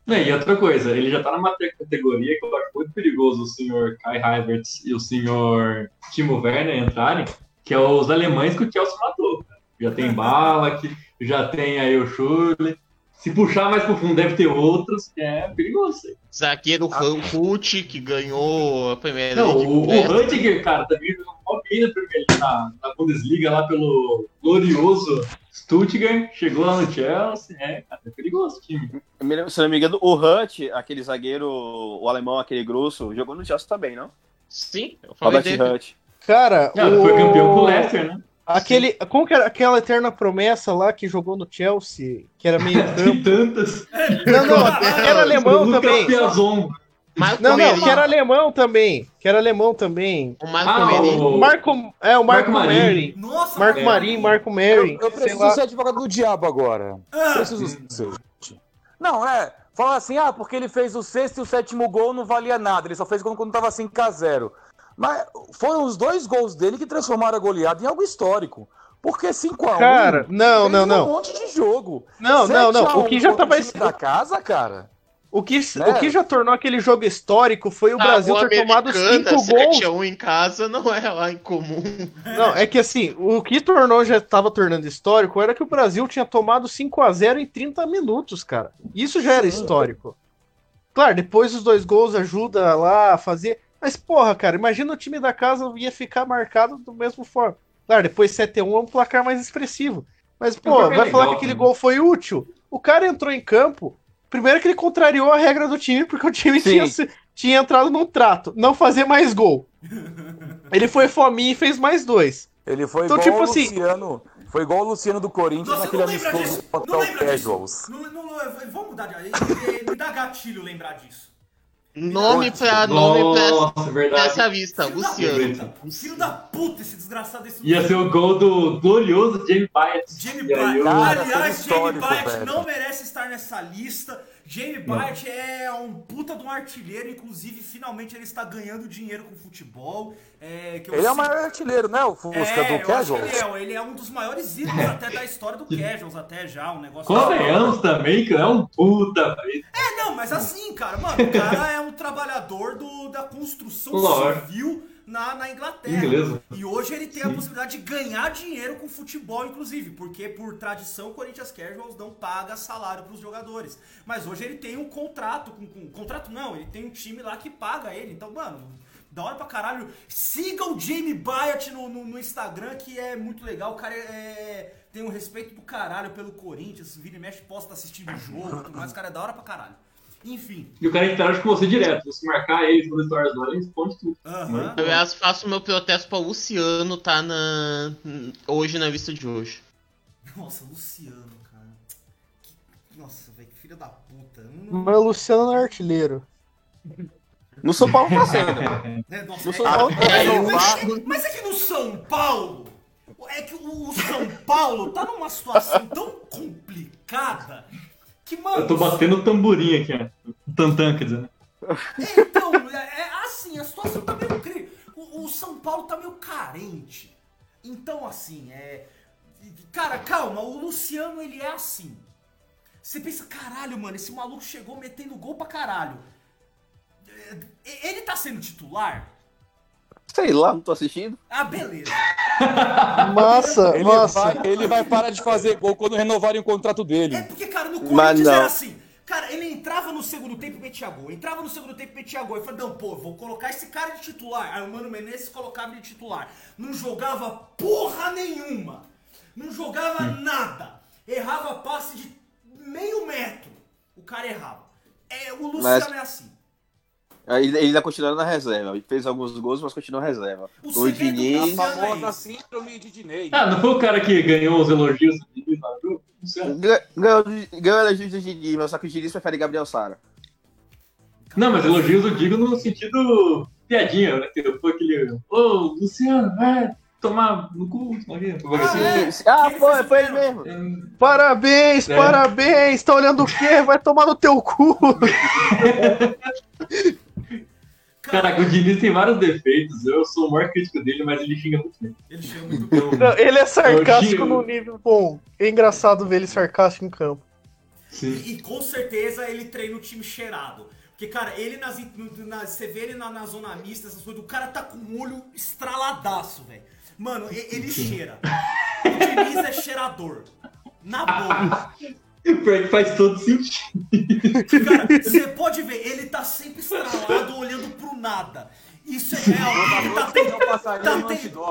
Não, e outra coisa, ele já tá numa te- categoria que eu acho muito perigoso o senhor Kai Havertz e o senhor Timo Werner entrarem, que é os alemães que o Chelsea matou. cara. Já tem bala, que já tem aí o Schürrle. Se puxar mais pro fundo, deve ter outros, que é perigoso. isso aí. Zagueiro Ruth, que ganhou a primeira Não, o, o cara, também jogou bem na, League, na, na Bundesliga lá pelo glorioso Stuttgart, chegou lá no Chelsea, é, cara, é perigoso o time. Lembro- Se não me engano, o Hunt, aquele zagueiro, o alemão, aquele grosso, jogou no Chelsea também, não? Sim, eu falei Robert dele. Hunt. Cara, Não, o... foi campeão com o Leicester, né? Aquele, como que era aquela eterna promessa lá que jogou no Chelsea, que era meio campo? Tem tantas. Não, não, era alemão também. Piazon. Marco Não, não, que era alemão também. Que era alemão também. O Marco Ah, o- Marco, é, o Marco, Marco. Nossa, Marco É. Marin, Marco Marin. Eu sei preciso ser advogado do diabo agora. Ah, Preciso ser. Não, é. Fala assim, ah, porque ele fez o sexto e o sétimo gol não valia nada. Ele só fez quando, quando tava 5x0. Mas foram os dois gols dele que transformaram a goleada em algo histórico. Porque 5x1. Cara, não, não, um não. monte de jogo. Não, não, não. 7x1 O que já tava. o time da casa, cara. O que, Né? o que já tornou aquele jogo histórico foi o Na Brasil ter tomado cinco gols. 7x1 em casa não é lá incomum. Não, é que assim, o que tornou, já estava tornando histórico, era que o Brasil tinha tomado 5 a 0 em 30 minutos, cara. Isso já era histórico. Claro, depois os dois gols ajuda lá a fazer. Mas, porra, cara, imagina o time da casa ia ficar marcado do mesmo forma. Claro, depois 7x1 é um placar mais expressivo. Mas, pô, placar vai legal falar que aquele gol foi útil. O cara entrou em campo. Primeiro que ele contrariou a regra do time, porque o time Sim. tinha, tinha entrado num trato. Não fazer mais gol. Ele foi fominha e fez mais dois. Ele foi Então, igual tipo o assim- Luciano. Foi igual o Luciano do Corinthians Nossa, naquele amistoso lembra Casuals. disso. Não, não, não, vamos mudar de. eh, Me dá gatilho lembrar disso. Nome pra nome Nossa, pra verdade. essa lista, Filho da Luciano. Filho da puta, esse desgraçado desse Ia ser o gol do glorioso Jamie Bytes. Jamie Cara, Aliás, Jamie velho. não merece estar nessa lista. Jamie Byard é um puta de um artilheiro, inclusive, finalmente ele está ganhando dinheiro com futebol. É, Ele é o sei- maior artilheiro, né? O Fusca É, do eu acho Casual. que ele é, ele é um dos maiores ídolos até da história do Casuals, até já, um negócio... Convenhamos também que é um puta. É, não, mas assim, cara, mano, o cara é um trabalhador do, da construção Lógico. civil na, na Inglaterra. Inglesa. E hoje ele tem a possibilidade de ganhar dinheiro com futebol, inclusive, porque por tradição o Corinthians Casuals não paga salário pros jogadores. Mas hoje ele tem um contrato com, com- Contrato não, ele tem um time lá que paga ele. Então, mano, da hora pra caralho. Siga o Jamie Byatt no, no, no Instagram, que é muito legal. O cara é, é- tem um respeito do caralho pelo Corinthians. Vira e mexe, posta assistindo o jogo e mais. O cara é da hora pra caralho. Enfim. E o cara interage com você direto. Se você marcar ele nas histórias dele, ele responde tudo. Aham. Aliás, faço meu protesto pra Luciano tá na. hoje na lista de hoje. Nossa, Luciano, cara. Que- Nossa, velho, que filho da puta. Eu não- Mas o Luciano não é artilheiro. No São Paulo tá sendo. né, nossa, No é- São Paulo tá é- sendo. mas, mas é que no São Paulo, é que o São Paulo tá numa situação tão complicada que, mano. Eu tô batendo o tamborim aqui, ó. O tantã, quer dizer. né? É, então, é, é assim, a situação tá meio cri... o, o São Paulo tá meio carente. Então, assim, é. Cara, calma, o Luciano ele é assim. Você pensa, caralho, mano, esse maluco chegou metendo gol pra caralho. É, Ele tá sendo titular? Sei lá, não tô assistindo. Ah, beleza. Nossa, Ele, nossa. vai, ele vai parar de fazer gol quando renovarem o contrato dele. É porque, no Corinthians era assim. Cara, ele entrava no segundo tempo e metia gol. Entrava no segundo tempo e metia gol. Eu falei, não, pô, vou colocar esse cara de titular. Aí o Mano Menezes colocava ele de titular. Não jogava porra nenhuma. Não jogava nada. Errava passe de meio metro. O cara errava. É, o Luciano Mas- é assim. Ele ele ainda continua na reserva. Ele fez alguns gols, mas continua na reserva. O O, Diniz. da A famosa é síndrome de Dinei. Ah, não foi o cara que ganhou os elogios do Diniz jogo? Ga- Ganhou justiça de Diniz, mas só que o Diniz prefere Gabriel Sara. Não, mas elogios eu digo no sentido piadinha, né? Que foi aquele. Ô, Luciano, vai tomar no cu. Ah, assim. é? Sim, Ah, Quem foi, foi ele mesmo. Parabéns, É. parabéns. Tá olhando o quê? Vai tomar no teu cu. Caraca, o Diniz tem vários defeitos. Eu sou o maior crítico dele, mas ele xinga muito bem. Ele chama muito bem. Não, ele é sarcástico no nível bom. É engraçado ver ele sarcástico em campo. sim. E, e com certeza ele treina o time cheirado. Porque, cara, ele nas, na- Você vê ele na, na zona mista, essas coisas, o cara tá com o olho estraladaço, velho. Mano, ele cheira. O Diniz é cheirador. Na boa. Pior que faz todo sentido. Cara, você pode ver, ele tá sempre estralado, olhando pro nada. Isso é, é alguém que tá, tá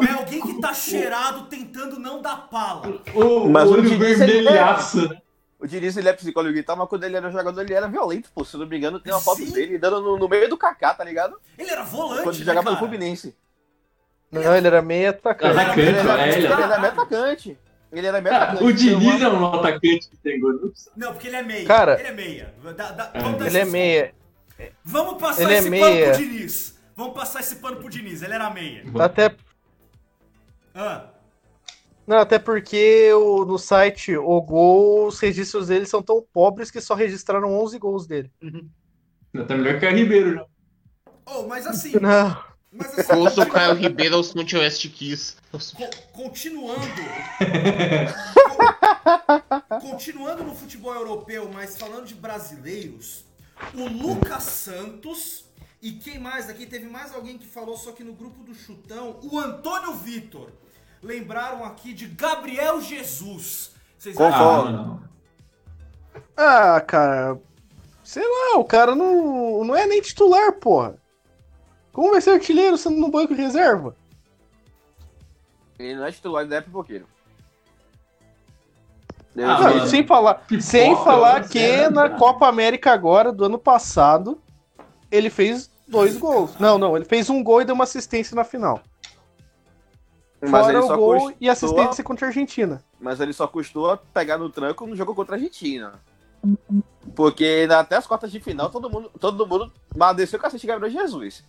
é alguém que tá cheirado tentando não dar pala. O Mas o olho ele vermelhaço, né? O Diniz ele é psicólogo e tal, mas quando ele era jogador, ele era violento, pô. Se não me engano, tem uma foto Sim. dele dando no, no meio do Kaká, tá ligado? Ele era volante, Quando né, jogava no? Fluminense. Não, ele era meio atacante. Atacante, Ele era, é, ele ele é. era meio atacante. Ele era meio Ah, o Diniz é um atacante que tem gol. Não. Não, porque ele é meia. Cara, ele é meia. Dá- dá- É, vamos dar Ele é meia. Vamos passar Ele é esse meia. pano pro Diniz. Vamos passar esse pano pro Diniz. Ele era meia. Até, Ah, não, até porque o, no site o gol, os registros dele são tão pobres que só registraram 11 gols dele. Tá melhor que a Ribeiro já. Oh, mas assim, Não. Mas assim, do Caio Ribeiro aos Monte West Kiss. co- continuando. co- continuando no futebol europeu, mas falando de brasileiros, o Lucas Santos e quem mais aqui? Teve mais alguém que falou, só que no grupo do Chutão, o Antônio Vitor. Lembraram aqui de Gabriel Jesus. Vocês Concordo. Ah, não. Ah, cara. Sei lá, o cara não, não é nem titular, porra. Como vai ser artilheiro sendo no banco de reserva? Ele não é titular da época Boqueiro. Ah, Não, sem falar, Pipoca, sem falar que sério, na cara. Copa América agora, do ano passado, ele fez dois gols. Não, não, ele fez um gol e deu uma assistência na final. Mas Fora ele o só gol custou- e assistência contra a Argentina. Mas ele só custou pegar no tranco no jogo contra a Argentina. Porque até as quartas de final, todo mundo, todo mundo desceu o cacete Gabriel Jesus.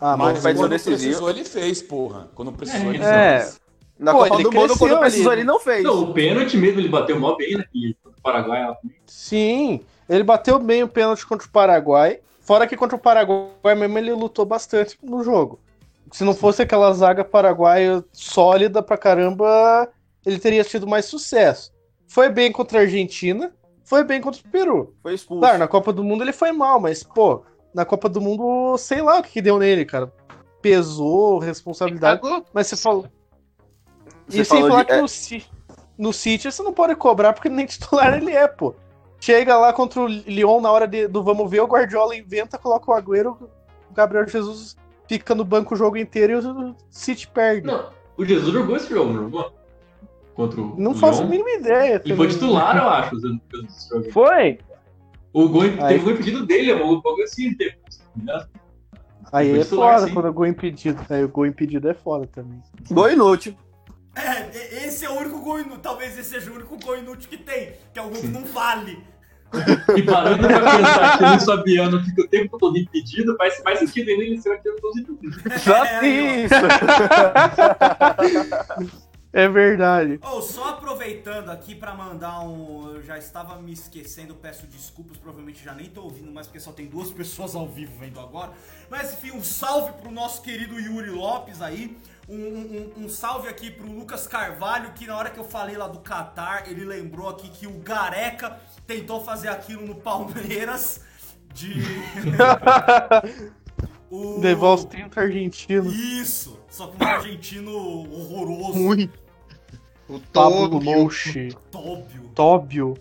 Ah, Mas mas quando decisivo. precisou, ele fez, porra. Quando precisou, ele É. fez. Na Pô, Copa ele do Mundo, quando precisou, ele não fez. Não, o pênalti mesmo ele bateu mó bem naquele do Paraguai lá também. Sim. Ele bateu bem o pênalti contra o Paraguai. Fora que contra o Paraguai mesmo ele lutou bastante no jogo. Se não fosse aquela zaga paraguaia sólida pra caramba, ele teria tido mais sucesso. Foi bem contra a Argentina, foi bem contra o Peru. Foi expulso. Claro, na Copa do Mundo ele foi mal, mas, pô, na Copa do Mundo, sei lá o que, que deu nele, cara. Pesou, responsabilidade. Mas você falou. Você e sem falou falar de- que no, no City você não pode cobrar porque nem titular ele é, pô. Chega lá contra o Lyon na hora de- do vamos ver, o Guardiola inventa, coloca o Agüero, o Gabriel Jesus fica no banco o jogo inteiro e o City perde. Não, Não, o Jesus jogou esse jogo, não jogou? Contra o. o faço a mínima ideia. Ele foi titular, eu acho. Foi? O gol, Aí- teve gol impedido dele, o bagulho assim, teve. Aí Foi é titular, foda sim. quando o gol impedido. Aí o gol impedido é foda também. Gol inútil. É, esse é o único gol inútil. Talvez esse seja o único gol inútil que tem. Que é o gol que não vale. E parando pra pensar que o Luiz Fabiano fica o tempo todo impedido, faz mais sentido ainda ele ser o tempo todo impedido. Só É, isso. É verdade. Oh, só aproveitando aqui pra mandar um. Eu já estava me esquecendo, peço desculpas, provavelmente já nem tô ouvindo mais porque só tem duas pessoas ao vivo vendo agora. Mas enfim, um salve pro nosso querido Yuri Lopes aí. Um, um- um salve aqui pro Lucas Carvalho, que na hora que eu falei lá do Qatar, ele lembrou aqui que o Gareca tentou fazer aquilo no Palmeiras. De. o... Devolve os 30 argentinos. Isso! Só que um argentino horroroso. Ruim. O Pablo. Mouche, Tóbio. Tóbio,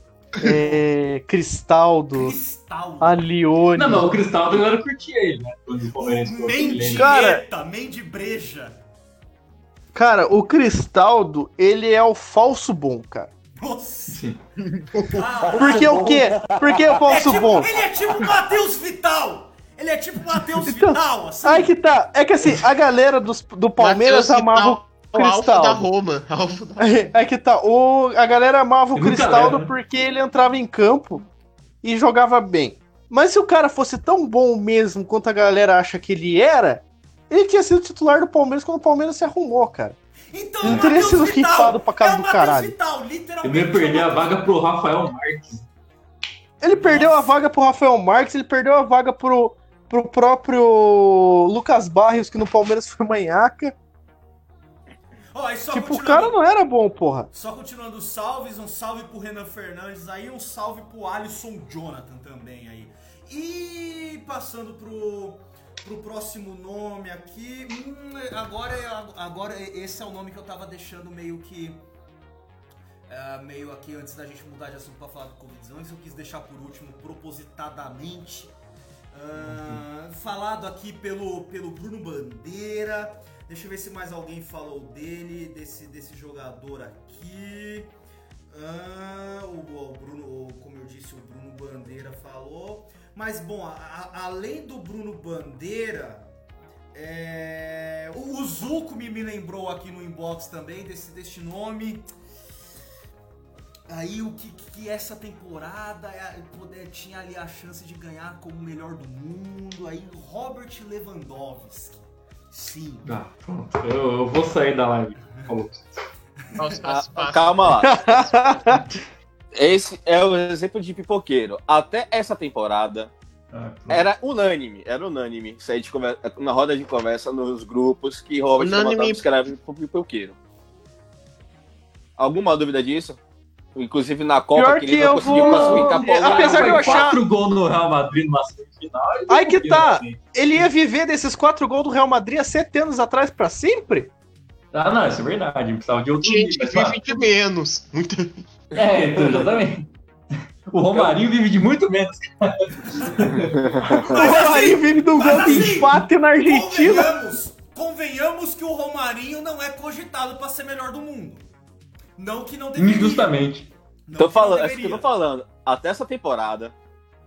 é, Cristaldo, Cristal. Alione. Não, mas o Cristal a galera curtia ele, né? O O. Mendieta, Mendibreja. Cara, o Cristaldo, ele é o falso bom, cara. Nossa. Caralho. Por que o quê? Por que o É falso tipo- bom? Ele é tipo Matheus Vital. Ele é tipo Matheus Então, Vital, assim. Aí que tá. É que assim, a galera dos, do Palmeiras Matheus amava Vital, o o alfa da Cristaldo. Roma. Alfa da... Aí, aí que tá. O, a galera amava o Cristaldo né? porque ele entrava em campo e jogava bem. Mas se o cara fosse tão bom mesmo quanto a galera acha que ele era, ele tinha sido titular do Palmeiras quando o Palmeiras se arrumou, cara. Então, Não é o teria sido Vital. rifado pra casa é do caralho. Vital, Ele literalmente. ia perder a vaga pro Rafael Marques. Ele perdeu a vaga pro Rafael Marques, ele perdeu a vaga pro, pro próprio Lucas Barrios, que no Palmeiras foi manhaca. Só tipo, o cara não era bom, porra. Só continuando salves, um salve pro Renan Fernandes aí, um salve pro Alisson Jonathan também aí. E passando pro, pro próximo nome aqui, hum, agora, é- agora esse é o nome que eu tava deixando meio que. é, meio aqui antes da gente mudar de assunto pra falar do Covid-19, eu quis deixar por último propositadamente. Ah, falado aqui pelo, pelo Bruno Bandeira. Deixa eu ver se mais alguém falou dele, desse, desse jogador aqui. Ah, o, o Bruno, como eu disse, o Bruno Bandeira falou. Mas bom, a- a- além do Bruno Bandeira, é, o, o me, me lembrou aqui no inbox também desse, deste nome. Aí o que, que essa temporada é, poder- tinha ali a chance de ganhar como o melhor do mundo. Aí Robert Lewandowski. Sim. Ah, pronto. Eu, eu vou sair da live. Falou. Ah, calma lá. Esse é o exemplo de pipoqueiro. Até essa temporada Ah, era unânime, era unânime. Isso aí de conversa, na roda de conversa nos grupos que Robert Unânime. Lewandowski escreve pro pipoqueiro. Alguma dúvida disso? Inclusive na Copa Pior que que ele não eu conseguiu vou- classificar. Apesar de eu achar- quatro gols no Real Madrid numa semifinal. Aí que tá. assim. Ele ia viver desses quatro gols do Real Madrid há sete anos atrás pra sempre? Ah, não, isso é verdade. Precisava de outro Gente nível, vive de menos. Muita... É, então, exatamente. O Romarinho vive de muito menos. O Romarinho vive do gol de empate na Argentina. Convenhamos, convenhamos que o Romarinho não é cogitado pra ser melhor do mundo. Não que não deveria. Injustamente. Não Tô falando, é isso que eu tô falando. Até essa temporada,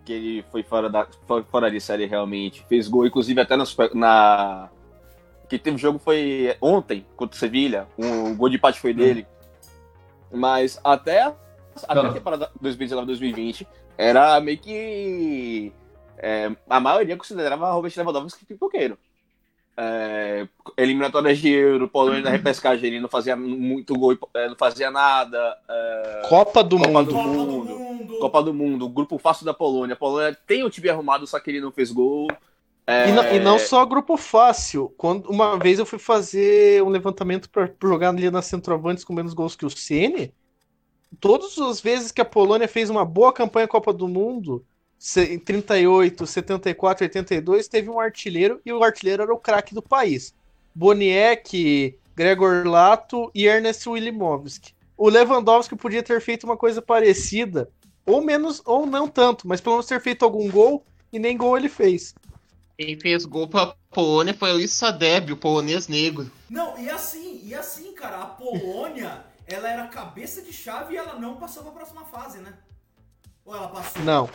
que ele foi fora, da, foi fora de série realmente, fez gol, inclusive até na, na que teve jogo foi ontem contra o Sevilha, o gol de empate foi dele. Mas até, até a temporada 2019-2020 era meio que é, a maioria considerava Robert Lewandowski pipoqueiro. É, eliminatórias de Euro, Polônia na repescagem, ele não fazia muito gol, é, não fazia nada. é, Copa do Copa Mundo. do Copa do Mundo. Copa do Mundo, o grupo fácil da Polônia. A Polônia tem o time arrumado, só que ele não fez gol. É, E, não, e não só grupo fácil. Quando uma vez eu fui fazer um levantamento para jogar ali na centroavantes com menos gols que o Ceni, todas as vezes que a Polônia fez uma boa campanha Copa do Mundo, em 38, 74, 82, teve um artilheiro e o artilheiro era o craque do país. Boniek, Gregor Lato e Ernest Wilimovski. O Lewandowski podia ter feito uma coisa parecida, ou menos, ou não tanto, mas pelo menos ter feito algum gol e nem gol ele fez. Quem fez gol pra Polônia foi o Sadeb, o polonês negro. Não, e assim, e assim, cara, a Polônia, ela era cabeça de chave e ela não passou pra próxima fase, né? Ou ela passou? Não.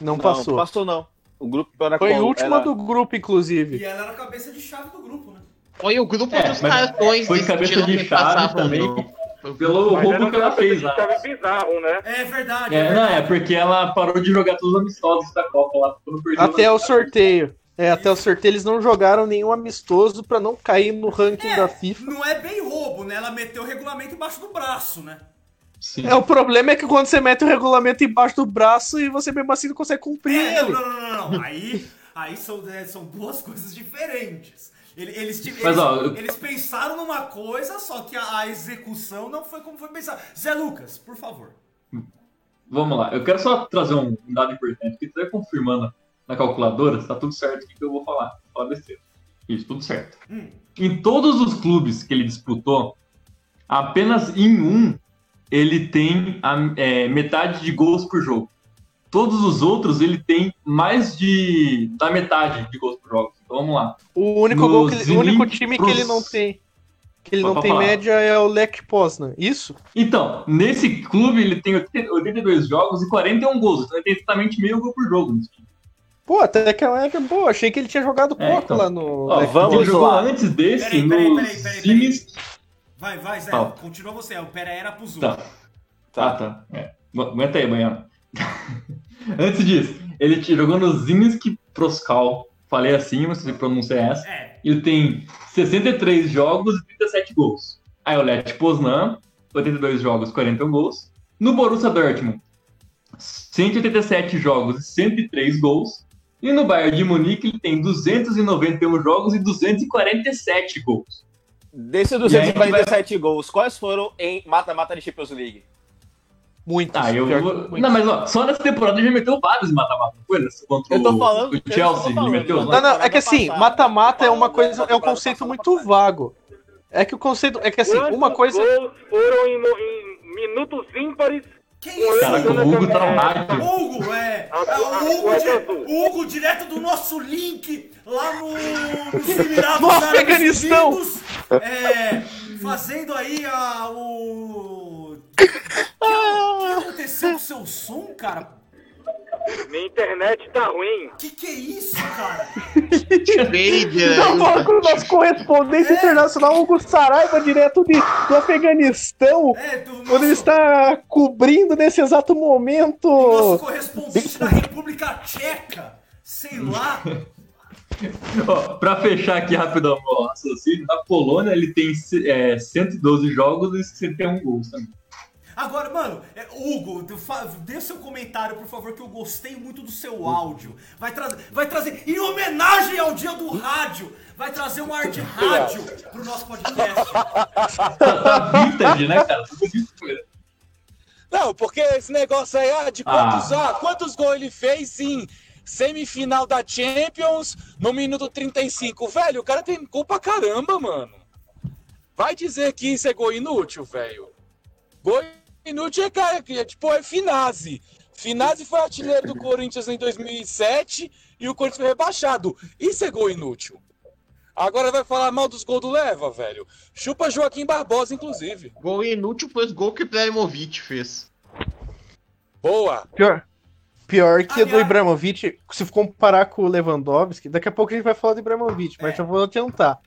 Não, Não, passou. passou não. O grupo era Foi a qual? última Era- do grupo, E inclusive. ela era cabeça de chave do grupo, né? Foi o grupo É, dos cartões foi cabeça de chave também. não. Pelo Mas roubo que ela fez lá. bizarro, né? É verdade. É, não, verdade. é porque ela parou de jogar todos os amistosos da Copa lá. Até o sorteio. É, até o sorteio eles não jogaram nenhum amistoso pra não cair no ranking da FIFA. Não é bem roubo, né? Ela meteu o regulamento embaixo do braço, né? Sim. É, o problema é que quando você mete o regulamento embaixo do braço e você mesmo assim não consegue cumprir É, não, não, não, não, não. Aí, aí são, é, são duas coisas diferentes. Ele- Eles, tive- Mas, eles, ó, eu- eles pensaram numa coisa, só que a, a execução não foi como foi pensado. Zé Lucas, por favor. Vamos lá, eu quero só trazer um dado importante, que você vai confirmando na calculadora, se tá tudo certo o que eu vou falar. Vou falar besteira. Isso, tudo certo. Hum. Em todos os clubes que ele disputou, apenas em um ele tem a, é, metade de gols por jogo. Todos os outros ele tem mais de da metade de gols por jogo. Então vamos lá. O único, gol que ele- o único time que pros- ele não tem. Que ele não tem falar. média é o Lech Poznan. Isso? Então, nesse clube ele tem 80 82 jogos e 41 gols. Então ele tem exatamente meio gol por jogo. nesse time. Pô, até que é que boa. Achei que ele tinha jogado É, pouco então. lá no. Ó, vamos ele jogou lá. antes desse Peraí, peraí, nos peraí, peraí, times. Vai, vai, Zé. Tá. Continua você. O Pera era pro Zoom. Tá. Tá. Ah, tá. É. Gu- Aguenta aí, Baiano. Antes disso, ele te- jogou no Zinski Proskal. Falei assim, mas se pronuncia é essa. É. Ele tem 63 jogos e 37 gols. Aí o Lech Poznan, 82 jogos, 41 gols. No Borussia Dortmund, 187 jogos e 103 gols. E no Bayern de Munique ele tem 291 jogos e 247 gols. Desses E aí, 247 gols, quais foram em mata-mata de Champions League? Muitos. Ah, eu muitos. Não, mas ó, só nessa temporada ele já meteu vários mata-mata, não foi? Nesse- Contra Eu tô falando- o Chelsea, falando, ele meteu. Não, mata não, é que assim, mata-mata é uma coisa, é um conceito muito vago. É que o conceito, é que assim, uma coisa, foram em, em minutos ímpares? Que isso? Caraca, o Hugo tá no rádio. Hugo, é. É a- o, Hugo di- Hugo, direto do nosso link lá no, nos Emirados No Árabes Afeganistão. Unidos, é, fazendo aí a, o. O que, o que aconteceu com o seu som, cara? Minha internet tá ruim. Que que é isso, cara? Tá ainda. falando com o nosso correspondente internacional, Hugo Saraiva, direto de, do Afeganistão, É, do onde ele nosso, está cobrindo nesse exato momento. nosso correspondente da República Tcheca. Sei lá. Ó, pra fechar aqui rapidão o raciocínio, na Polônia ele tem é, 112 jogos e 61 gols também. Agora, mano, é, Hugo, dê seu comentário, por favor, que eu gostei muito do seu áudio. Vai, trazer, vai trazer, em homenagem ao dia do rádio, vai trazer um ar de rádio pro nosso podcast. Tá, tá vintage, né, cara? Não, porque esse negócio aí, ah, de Ah. quantos, ah. quantos gols ele fez em semifinal da Champions no minuto 35. Velho, o cara tem gol pra caramba, mano. Vai dizer que isso é gol inútil, velho. Gol inútil é, cara, que é tipo, é Finazzi. Finazzi foi artilheiro do Corinthians em 2007 e o Corinthians foi rebaixado. Isso é gol inútil. Agora vai falar mal dos gols do Leva, velho. Chupa Joaquim Barbosa, inclusive. Gol inútil foi os gols que o Ibrahimovic fez. Boa. Pior, pior que o do Aliás- Ibrahimovic, se comparar com o Lewandowski, daqui a pouco a gente vai falar do Ibrahimovic, mas É. já vou adiantar.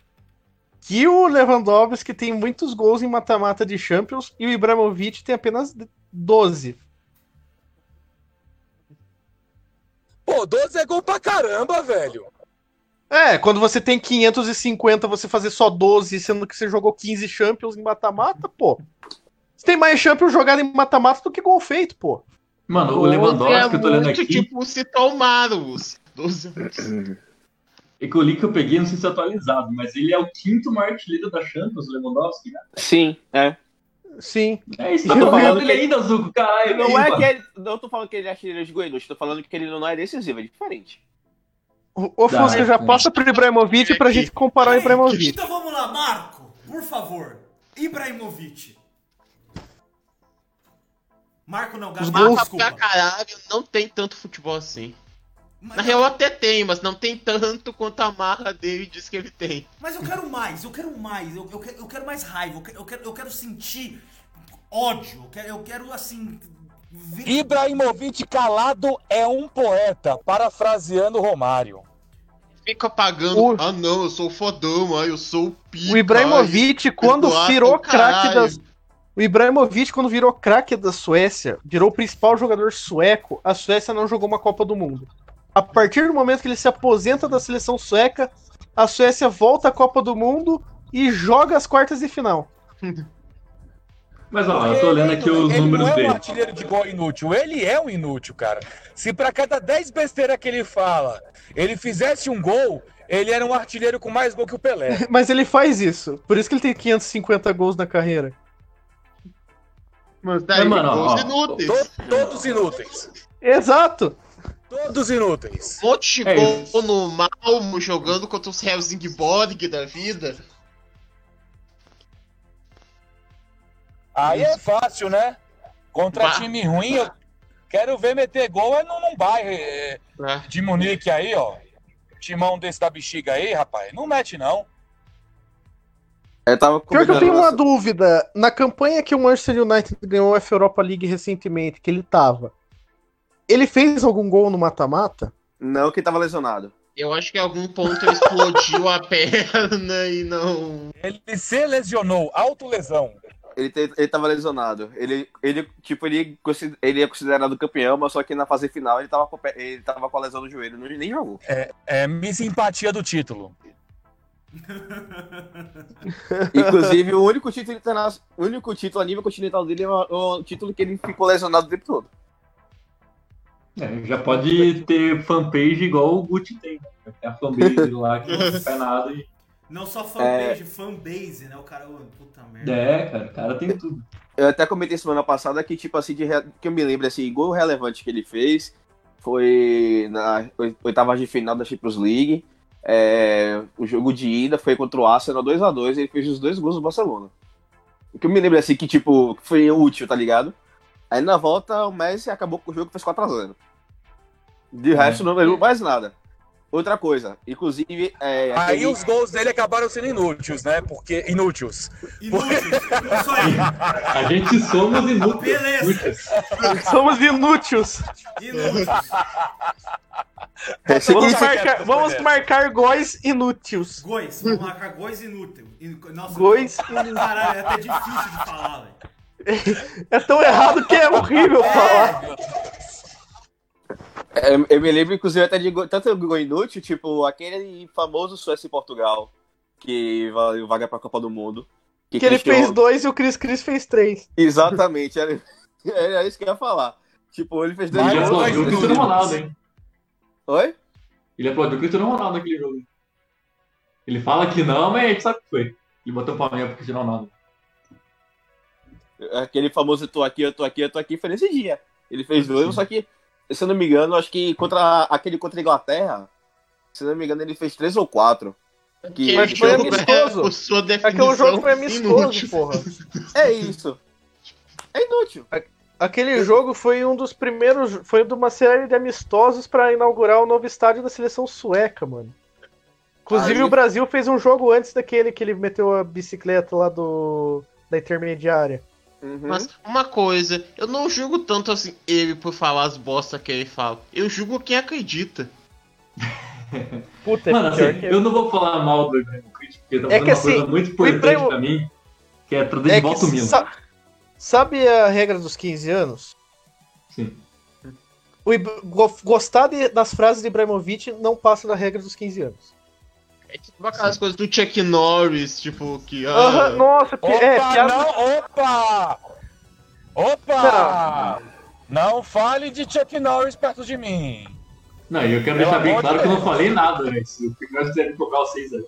Que o Lewandowski tem muitos gols em mata-mata de Champions e o Ibrahimovic tem apenas 12. Pô, 12 é gol pra caramba, velho. É, quando você tem 550, você fazer só 12, sendo que você jogou 15 Champions em mata-mata, pô. Você tem mais Champions jogado em mata-mata do que gol feito, pô. Mano, o Doze Lewandowski, que eu tô olhando aqui, Tipo, se tomaram os 12 é que o link que eu peguei, não sei se é atualizado, mas ele é o quinto maior artilheiro da Champions, o Lewandowski, né? Sim, é. Sim. É isso Eu tô eu tô falando que- ele ainda, Zuko, caralho. Não é que ele. Não tô falando que ele é artilheiro de Goiânia, tô falando que ele não é decisivo, é diferente. O, o Fusca já é. passa pro Ibrahimovic pra gente comparar o Ibrahimovic. Então vamos lá, Marco, por favor. Ibrahimovic. Marco não, Os Gabriel, gols- pra caralho, não tem tanto futebol assim. Mas, Na real até tem, mas não tem tanto quanto a marra dele diz que ele tem. mas eu quero mais, eu quero mais, eu, eu quero, eu quero mais raiva, eu quero, eu quero, eu quero sentir ódio, eu quero, eu quero assim. ver- Ibrahimovic calado é um poeta, parafraseando Romário. Fica pagando. O- Ah não, eu sou fodão, ai, eu sou o pica. O Ibrahimovic, quando Eduardo, virou craque das. O Ibrahimovic, quando virou craque da Suécia, virou o principal jogador sueco, a Suécia não jogou uma Copa do Mundo. A partir do momento que ele se aposenta da seleção sueca, a Suécia volta à Copa do Mundo e joga as quartas de final. Mas ó, eu tô olhando aqui os ele números não é um dele. artilheiro de gol inútil, ele é um inútil, cara. Se pra cada 10 besteiras que ele fala, ele fizesse um gol, ele era um artilheiro com mais gol que o Pelé. Mas ele faz isso. Por isso que ele tem 550 gols na carreira. Mas daí, Mas, mano, gols ó, inúteis. To- todos inúteis. Exato! Todos inúteis. Um monte de É no Malmo jogando contra os Helsingborg da vida. Aí é fácil, né? Contra Bah. time ruim, eu quero ver meter gol é num, num bairro é, É. de Munique aí, ó. Timão desse da bexiga aí, rapaz. Não mete, não. Eu tava Pior que eu tenho uma dúvida. Na campanha que o Manchester United ganhou a F Europa League recentemente, que ele tava, ele fez algum gol no mata-mata? Não, que tava lesionado. Eu acho que em algum ponto ele explodiu a perna e não. Ele se lesionou, autolesão. Ele, te- ele tava lesionado. Ele, ele, tipo, ele, ele é considerado campeão, mas só que na fase final ele tava com, ele tava com a lesão no joelho, não, nem jogou. É missimpatia do título. Inclusive, o único título internacional, o único título a nível continental dele é o, o título que ele ficou lesionado o tempo todo. É, já pode ter fanpage igual o Gucci tem. né? Tem a fanpage lá que não faz nada. E... Não só fanpage, fanbase, né? O cara, puta merda. É, cara, o cara tem tudo. Eu até comentei semana passada que, tipo assim, de re- que eu me lembro, assim, gol relevante que ele fez foi na oi- oitava de final da Champions League. É, o jogo de ida foi contra o Arsenal 2x2 ele fez os dois gols do Barcelona. O que eu me lembro, assim, que, tipo, foi útil, tá ligado? Aí na volta o Messi acabou com o jogo e fez 4x0. De resto, não lembro mais nada. Outra coisa, inclusive. É, Aí aquele- os gols dele acabaram sendo inúteis, né? Porque. Inúteis. Inútil. Isso aí. A gente somos inúteis. Beleza. Somos inúteis. Inútil. Esse Vamos é marcar, vamos marcar góis inúteis. Gois. Vamos marcar gois inútil. In- Nossa, Góis Caralho, é até difícil de falar, velho. É tão errado que é horrível falar. É, eu me lembro, inclusive, até de tanto gol inútil, tipo aquele famoso Suécia e Portugal, que valeu vaga pra Copa do Mundo. Que ele Cristiano- fez dois e o Cris Cris fez três. Exatamente, era, era isso que eu ia falar. Tipo, ele fez dois Mas Ele gols. aplaudiu o. Cristiano Ronaldo, hein? Oi? Ele aplaudiu o Cristiano Ronaldo naquele jogo. Ele fala que não, mas a gente sabe que foi. Ele botou palminha pro Cristiano Ronaldo. Aquele famoso eu tô aqui, eu tô aqui, eu tô aqui, foi nesse dia. Ele fez dois, só que, se eu não me engano, acho que contra aquele contra a Inglaterra, se eu não me engano, ele fez três ou quatro. Que Mas foi amistoso. É, Aquele jogo foi amistoso, inútil. porra. É isso. É inútil. Aquele jogo foi um dos primeiros. Foi de uma série de amistosos pra inaugurar o novo estádio da seleção sueca, mano. Inclusive Aí- o Brasil fez um jogo antes daquele que ele meteu a bicicleta lá do. da intermediária. Uhum. Mas uma coisa, eu não julgo tanto assim ele por falar as bosta que ele fala. Eu julgo quem acredita. Puta, Mano, é assim, que eu não vou falar mal do Ibrahimovic, porque tá É que, uma coisa assim, muito o importante Ibrahimo- pra mim, que é trazer de É volta o Milan. sa- sabe a regra dos 15 anos? Sim. O Ib- go- gostar de- das frases de Ibrahimovic não passa da regra dos 15 anos. É tipo aquelas coisas do Chuck Norris, tipo, que. Ah, Aham, nossa, pi- Opa, é, piada. não, opa! Opa! Não fale de Chuck Norris perto de mim. Não, e eu quero Pelo deixar bem claro de que eu não falei nada, velho. Se o Figueiredo quiser cobrar o 6 aí,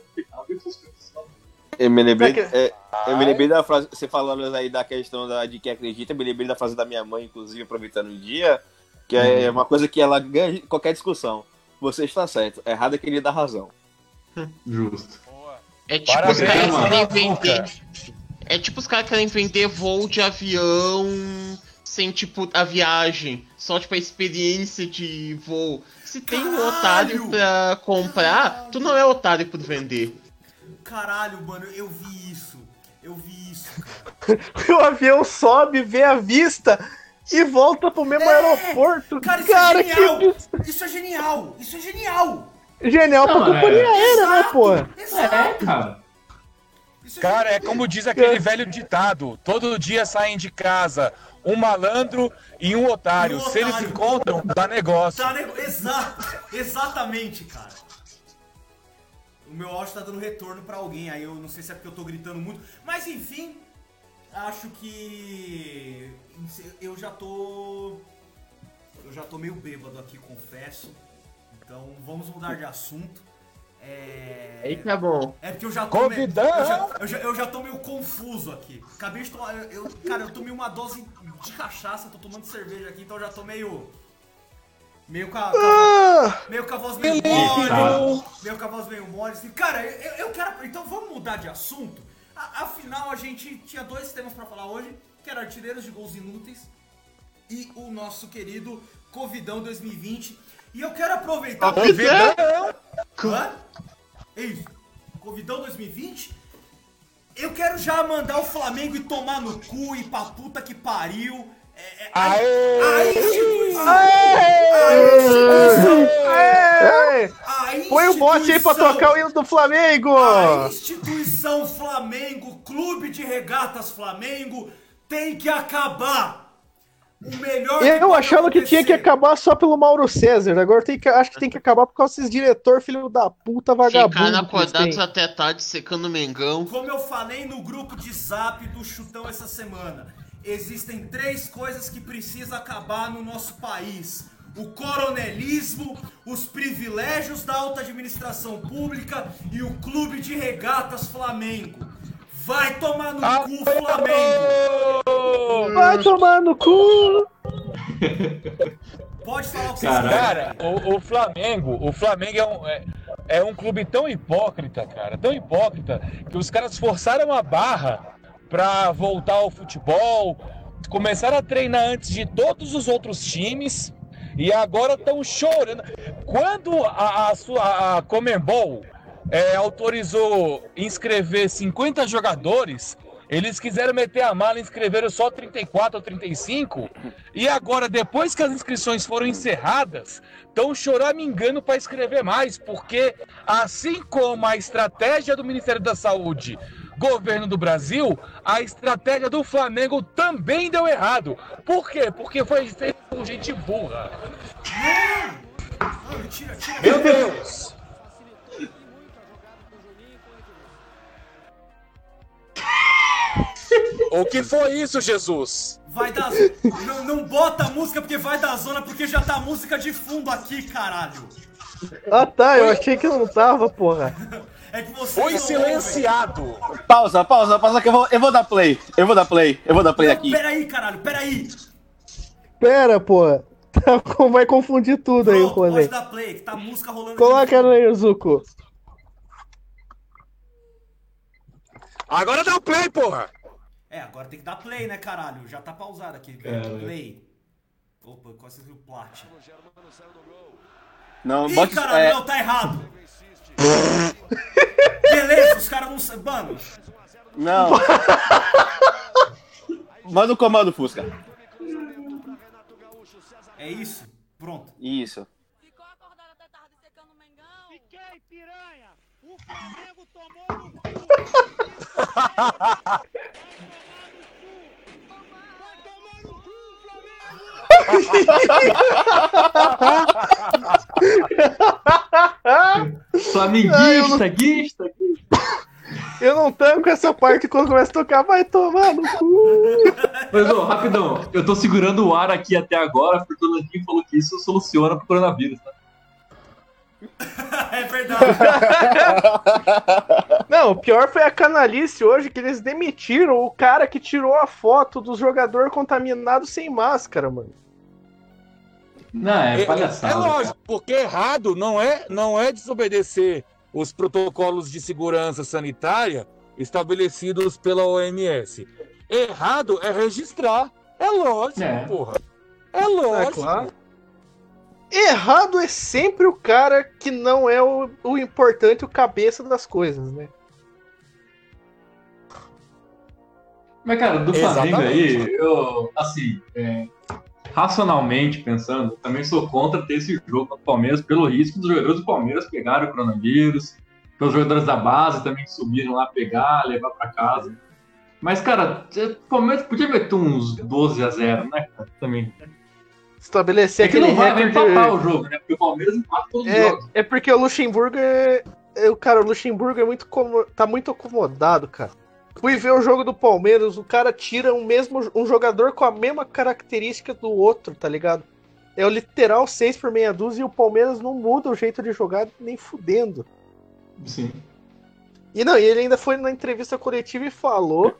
eu me lembrei, que- é, eu me lembrei da frase, você falando aí da questão da, de quem acredita, eu me lembrei da frase da minha mãe, inclusive, aproveitando o dia, que é uma coisa que ela ganha qualquer discussão. Você está certo, errado é quem lhe dá razão. Justo. É tipo Parabéns, os caras querem vender. É tipo os caras querem vender voo de avião sem, tipo, a viagem. Só, tipo, a experiência de voo. Se tem um Caralho! otário pra comprar, tu não é otário por vender. Caralho, mano, eu vi isso. Eu vi isso. O avião sobe, vê a vista e volta pro mesmo É, aeroporto. Cara, isso Cara, é genial! que Isso é genial! Isso é genial! Genial pra Não, companhia é. aérea, né, porra? Exato! É, cara. É Cara, é como diz aquele velho ditado: todo dia saem de casa um malandro e um otário. Um Se eles se encontram, dá negócio. Nego... Exato, exatamente, cara. O meu áudio tá dando retorno pra alguém, aí eu não sei se é porque eu tô gritando muito, mas enfim, acho que eu já tô eu já tô meio bêbado aqui, confesso. Então, vamos mudar de assunto. É... Aí tá bom. É porque eu já tô meio, eu, Convidão! já, eu, já, eu já tô meio confuso aqui. Acabei de tomar. Eu, eu- cara, eu tomei uma dose de cachaça, tô tomando cerveja aqui, então eu já tô meio. Meio com a, com a- Ah, meio com a voz meio mole. Meio com a voz meio mole. Assim. Cara, eu, eu quero. Então vamos mudar de assunto. A- afinal, a gente tinha dois temas pra falar hoje, que era artilheiros de gols inúteis e o nosso querido Covidão 2020. E eu quero aproveitar. Convidão! Hã? Isso. Covidão 2020? Eu quero já mandar o Flamengo e tomar no cu e pra puta que pariu. É, é, a, Aê! a instituição. é. A Põe o bote aí pra instituição- tocar o hino do Flamengo! A instituição Flamengo, Clube de Regatas Flamengo, tem que acabar. O melhor Eu achando que tinha que acabar só pelo Mauro César. Agora tem que, acho que tem que acabar por causa desses diretor filho da puta vagabundo. Ficaram acordados até tarde secando o Mengão. Como eu falei no grupo de zap do Chutão essa semana, existem três coisas que precisa acabar no nosso país: o coronelismo, os privilégios da alta administração pública e o clube de regatas Flamengo. Vai tomar no cu, Flamengo! Vai tomar no cu! Pode falar o que vocês Caralho. Cara, o, o Flamengo, o Flamengo é um, é, é um clube tão hipócrita, cara, tão hipócrita, que os caras forçaram a barra pra voltar ao futebol, começaram a treinar antes de todos os outros times e agora estão chorando. Quando a, a, sua, a Comembol é, autorizou inscrever 50 jogadores, eles quiseram meter a mala e inscreveram só 34 ou 35. E agora, depois que as inscrições foram encerradas, estão choramingando para escrever mais, porque assim como a estratégia do Ministério da Saúde, governo do Brasil, a estratégia do Flamengo também deu errado. Por quê? Porque foi feito por gente burra. Meu Deus! O que foi isso, Jesus? Vai dar. Não, não bota a música porque vai dar zona, porque já tá música de fundo aqui, caralho. Ah tá, eu achei que não tava, porra. É que você. Foi silenciado. Pausa, pausa, pausa que eu vou, eu vou dar play. Eu vou dar play, eu vou dar play aqui. Peraí, caralho, peraí. Pera, porra. Tá, vai confundir tudo aí, Pronto, Rony. pode dar play, que tá a música rolando. Coloca aí, Zuko. Agora dá o play, porra! É, agora tem que dar play, né, caralho? Já tá pausado aqui. É. Play. Opa, quase que o plat. Não, Ih, bote. caralho, É, não, tá errado. Beleza, os caras não sabem. Mano, não. Manda o comando, Fusca. é isso? Pronto. Isso. Ficou acordado até tarde secando o Mengão? Fiquei, piranha! O Flamengo tomou no cu! Vai tomar no cu, Flamengo! Flamenguista, guista, guista. Eu não tanco essa parte quando começa a tocar, vai tomar no cu. Mas, ô, rapidão, eu tô segurando o ar aqui até agora porque o Landinho falou que isso soluciona pro coronavírus, tá? É verdade. Não, o pior foi a canalice hoje que eles demitiram o cara que tirou a foto do jogador contaminado sem máscara, mano. Não, é É, palhaçada. é lógico, porque errado não é, não é desobedecer os protocolos de segurança sanitária estabelecidos pela OMS. Errado é registrar. É lógico, É. porra. É lógico. claro. Errado é sempre o cara que não é o, o importante, o cabeça das coisas, né? Mas, cara, do Flamengo aí, eu, assim, é, racionalmente pensando, também sou contra ter esse jogo contra o Palmeiras pelo risco dos jogadores do Palmeiras pegarem o coronavírus, que os jogadores da base também subiram lá pegar, levar pra casa. Mas, cara, o Palmeiras podia meter uns 12 a 0, né, cara? Também. Estabelecer É que aquele não vai, vai recorde. empatar o jogo, né? Porque o Palmeiras empata todos os É, jogos. é porque o Luxemburgo é. é, o Cara, o Luxemburgo é muito como, tá muito acomodado, cara. Fui ver o jogo do Palmeiras, o cara tira um mesmo um jogador com a mesma característica do outro, tá ligado? É o literal 6 por meia dúzia e o Palmeiras não muda o jeito de jogar nem fudendo. Sim. E não, e ele ainda foi na entrevista coletiva e falou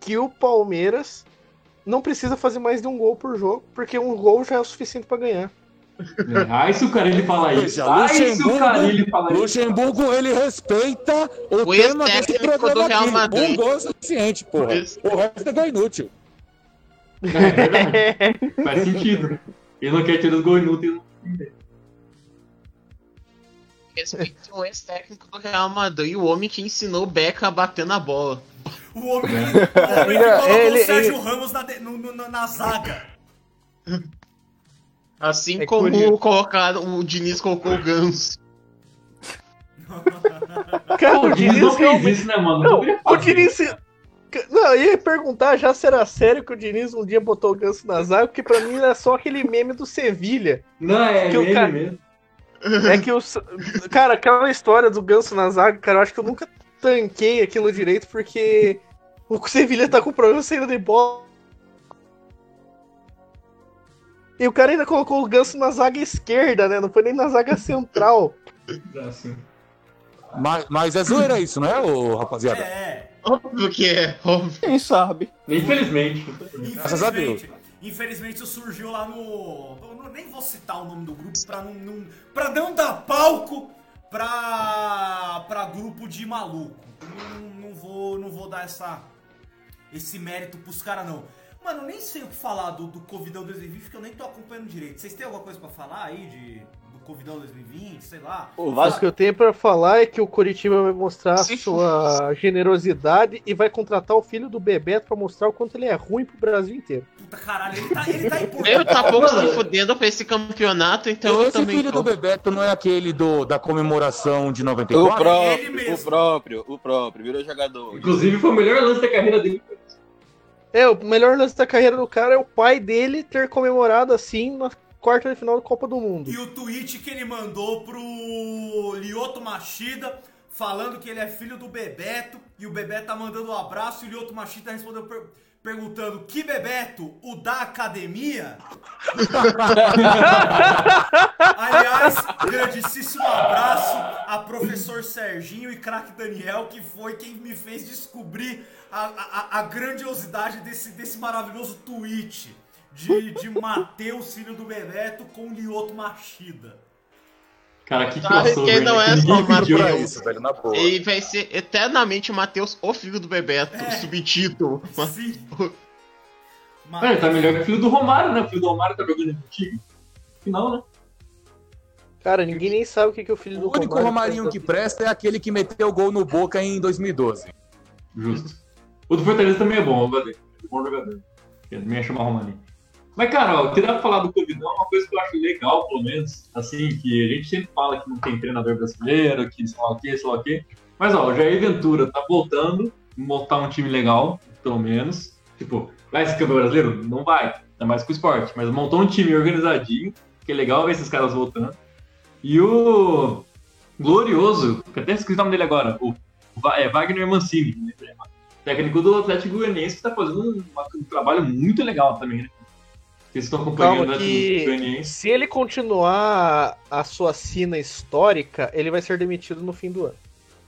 que o Palmeiras não precisa fazer mais de um gol por jogo, porque um gol já é o suficiente pra ganhar. É, Ai, se o Carilli falar isso. Veja, Ai, se o Carilli falar isso. Luxemburgo, ele respeita o, O tema desse programa aqui. Madrid. Um gol é suficiente, porra. Isso. O resto é gol inútil. É verdade. Faz sentido. Ele não quer tirar os gols inúteis. Respeite o ex-técnico do Real Madrid, o homem que ensinou o Beca a bater na bola. O homem que, o homem que colocou Ele- o Sérgio ele- Ramos na, de- no- no- na- na zaga. Assim É como curioso. colocaram, o Diniz colocou o Ganso. Cara, o o Diniz Diniz não fez realmente- isso, né, mano? Não, o. Diniz. Não, eu ia perguntar já se era sério que o Diniz um dia botou o ganso na zaga, porque pra mim era só aquele meme do Sevilha. Não, é que o ele cara- mesmo. É que os. Cara, aquela história do ganso na zaga, cara, eu acho que eu nunca tanquei aquilo direito, porque o Sevilha tá com problema saindo de bola. E o cara ainda colocou o ganso na zaga esquerda, né? Não foi nem na zaga central. Assim. Mas, mas é zoeira isso, não é, ô, rapaziada? É, Óbvio que é, óbvio. Quem sabe? Infelizmente. Graças a Deus. Infelizmente. Isso surgiu lá no. eu nem vou citar o nome do grupo pra não, não, pra não dar palco pra, pra grupo de maluco. Não, não vou, não vou dar essa, esse mérito pros caras, não. Mano, eu nem sei o que falar do, do Covidão 2020, porque eu nem tô acompanhando direito. Vocês têm alguma coisa pra falar aí de, Covidão 2020? Sei lá. O O Vasco que eu tenho pra falar é que o Curitiba vai mostrar Se sua generosidade e vai contratar o filho do Bebeto pra mostrar o quanto ele é ruim pro Brasil inteiro. Puta caralho, ele tá, ele tá em Eu tá pouco se fudendo pra esse campeonato, então eu Esse também filho tô. do Bebeto não é aquele do, da comemoração de O 94? Ele próprio, mesmo. o próprio, o próprio, virou jogador. Inclusive, foi o melhor lance da carreira dele. É, o melhor lance da carreira do cara é o pai dele ter comemorado assim na quarta de final da Copa do Mundo. E o tweet que ele mandou pro Lioto Machida, falando que ele é filho do Bebeto, e o Bebeto tá mandando um abraço, e o Lioto Machida respondeu per- perguntando, que Bebeto? O da academia? Aliás, grandíssimo abraço a professor Serginho e craque Daniel, que foi quem me fez descobrir a, a- a grandiosidade desse, desse maravilhoso tweet de, de Matheus, filho do Bebeto, com Lioto Machida. Cara, que Ah, crossover. quem não né? é Que ninguém só. Pra isso, velho, na boa. E vai ser eternamente o Matheus, o filho do Bebeto, É. subtítulo. Sim. Mano, ele tá melhor que o filho do Romário, né? O filho do Romário tá jogando no time. Final, né? Cara, ninguém nem sabe o que, que é o filho O do único Romário Romarinho faz que da- presta é aquele que meteu gol no Boca em 2012. Justo. O do Fortaleza também é bom, eu gostei. Bom jogador. Ele me chamar Romarinho. Mas, cara, ó, eu queria falar do Covidão, uma coisa que eu acho legal, pelo menos, assim, que a gente sempre fala que não tem treinador brasileiro, que sei lá o que, sei lá o que. Mas, ó, o Jair Ventura tá voltando, montar um time legal, pelo menos. Tipo, vai ser campeão brasileiro? Não vai, ainda mais com o esporte. Mas montou um time organizadinho, que é legal ver esses caras voltando. E o Glorioso, que até esqueci o nome dele agora, o é, Wagner Mancini, né? técnico do Atlético Goianiense, que tá fazendo um, um trabalho muito legal também, né? Vocês estão acompanhando Calma que se ele continuar a sua sina histórica, ele vai ser demitido no fim do ano.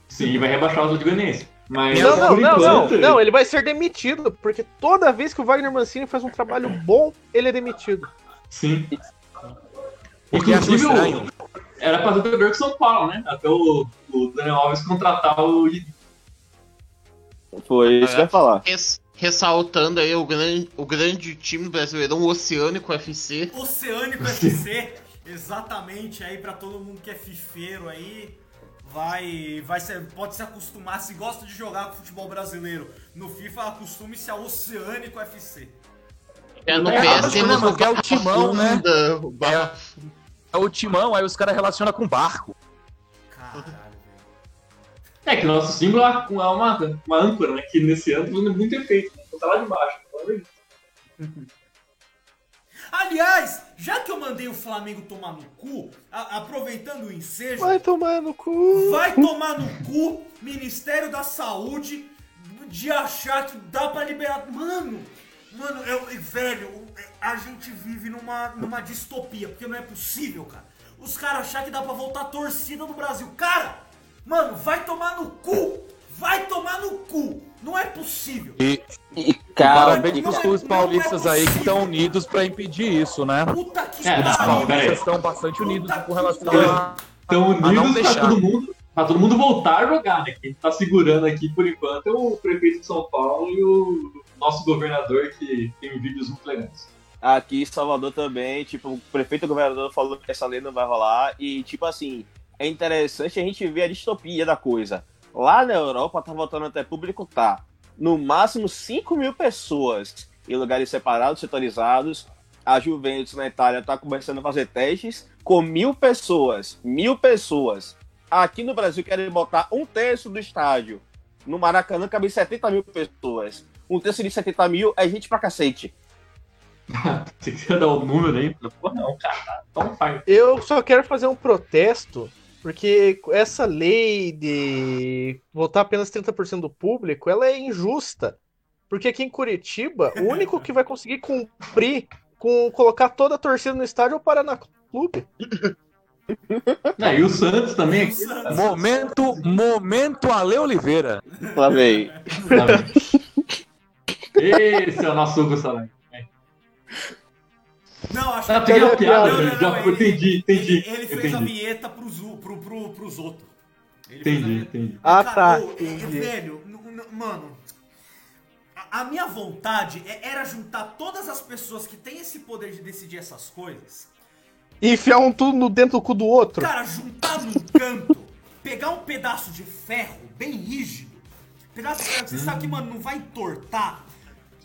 Sim, e vai rebaixar o Atlético Goianiense. Mas, Não, não, não, não, enquanto, não, ele vai ser demitido, porque toda vez que o Wagner Mancini faz um trabalho bom, ele é demitido. Sim. Inclusive, o- era pra ter jogador com São Paulo, né? Até o, o Daniel Alves contratar o. Foi isso que eu ia falar. Res- ressaltando aí o grande, o grande time brasileiro, o Oceânico FC. Oceânico FC, exatamente aí pra todo mundo que é fifeiro aí. Vai, vai ser, pode se acostumar, se gosta de jogar com futebol brasileiro no FIFA, acostume-se a Oceânico FC. É, no É, PS temos que é o timão, né? O Barra É o timão, aí os caras relacionam com barco. Caralho. É que nosso símbolo é uma, uma, uma âncora, né? Que nesse ano tá muito efeito. Né? Então tá lá de baixo. de Deus. Aliás, já que eu mandei o Flamengo tomar no cu, a- aproveitando o ensejo, Vai tomar no cu. vai tomar no cu Ministério da Saúde de achar que dá pra liberar. Mano, mano, eu, velho, a gente vive numa, numa distopia, porque não é possível, cara. Os caras achar que dá pra voltar a torcida no Brasil. Cara, mano, vai tomar no cu! Vai tomar no cu! Não é possível! E E, cara, parabéns pros é- clubes é paulistas aí que estão unidos pra impedir isso, né? Puta que É, pariu! estão bastante unidos Puta com relação a. Não unidos pra deixar. todo mundo. Pra todo mundo voltar a jogar, né? Quem tá segurando aqui por enquanto é o prefeito de São Paulo e o nosso governador que tem vídeos muito legais. aqui em Salvador também, tipo, o prefeito e o governador falou que essa lei não vai rolar. E, tipo assim, é interessante a gente ver a distopia da coisa. Lá na Europa tá voltando até público, tá. No máximo 5 mil pessoas em lugares separados, setorizados. A Juventus na Itália tá começando a fazer testes com mil pessoas. Mil pessoas. Aqui no Brasil querem botar um terço do estádio. No Maracanã cabe 70 mil pessoas. Um terço de 70 mil é gente pra cacete. Você quer dar o número aí? Pô, não, cara. Então faz. Eu só quero fazer um protesto, porque essa lei de votar apenas 30% do público, ela é injusta. Porque aqui em Curitiba, o único que vai conseguir cumprir com colocar toda a torcida no estádio é o Paraná Clube. Não, e o Santos também. Santos. Momento, momento Ale Oliveira. Lá vem. Esse é o nosso Hugo. Não, acho Ah, que peguei a piada, não, não, já não, ele- entendi, entendi. Ele, ele fez a entendi. vinheta pros, pro, pro, pros outros. Ele fez a Entendi, vinheta. entendi. Ah, Cara, tá. entendi. velho, mano, a, a minha vontade é- era juntar todas as pessoas que têm esse poder de decidir essas coisas, E enfiar um tudo dentro do cu do outro. cara, juntar num canto, pegar um pedaço de ferro bem rígido, pedaço de ferro que você sabe que, mano, não vai entortar,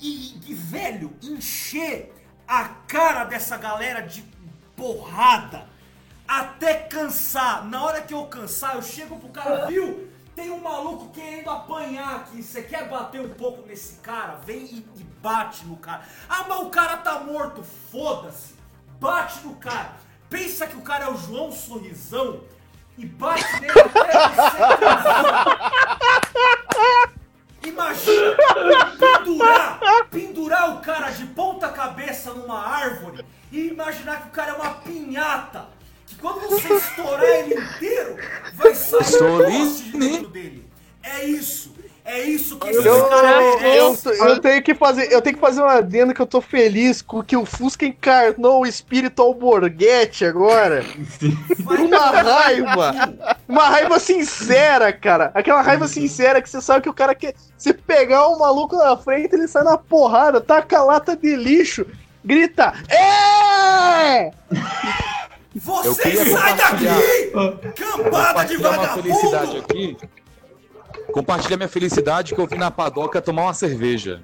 e, e, velho, encher a cara dessa galera de porrada até cansar. Na hora que eu cansar, eu chego pro cara, viu? Tem um maluco querendo apanhar aqui. Você quer bater um pouco nesse cara? Vem e, e bate no cara. Ah, mas o cara tá morto. Foda-se. Bate no cara. Pensa que o cara é o João Sorrisão e bate nele até você cansar. Imagina pendurar, pendurar o cara de ponta cabeça numa árvore e imaginar que o cara é uma pinhata. Que quando você estourar ele inteiro, vai sair poste de dentro dele. É isso. É isso que esse Eu, cara eu, merece. eu, eu tenho que fazer, eu tenho que fazer uma adenda que eu tô feliz com que o Fusca encarnou o espírito alborguete agora. Uma raiva. Uma raiva sincera, cara. Aquela raiva sincera que você sabe que o cara quer. Se pegar um maluco na frente, ele sai na porrada, taca a lata de lixo, grita: É! Eu Você sai daqui! Cambada de Compartilhar uma felicidade vagabundo! aqui. Compartilhar minha felicidade que eu vim na padoca tomar uma cerveja.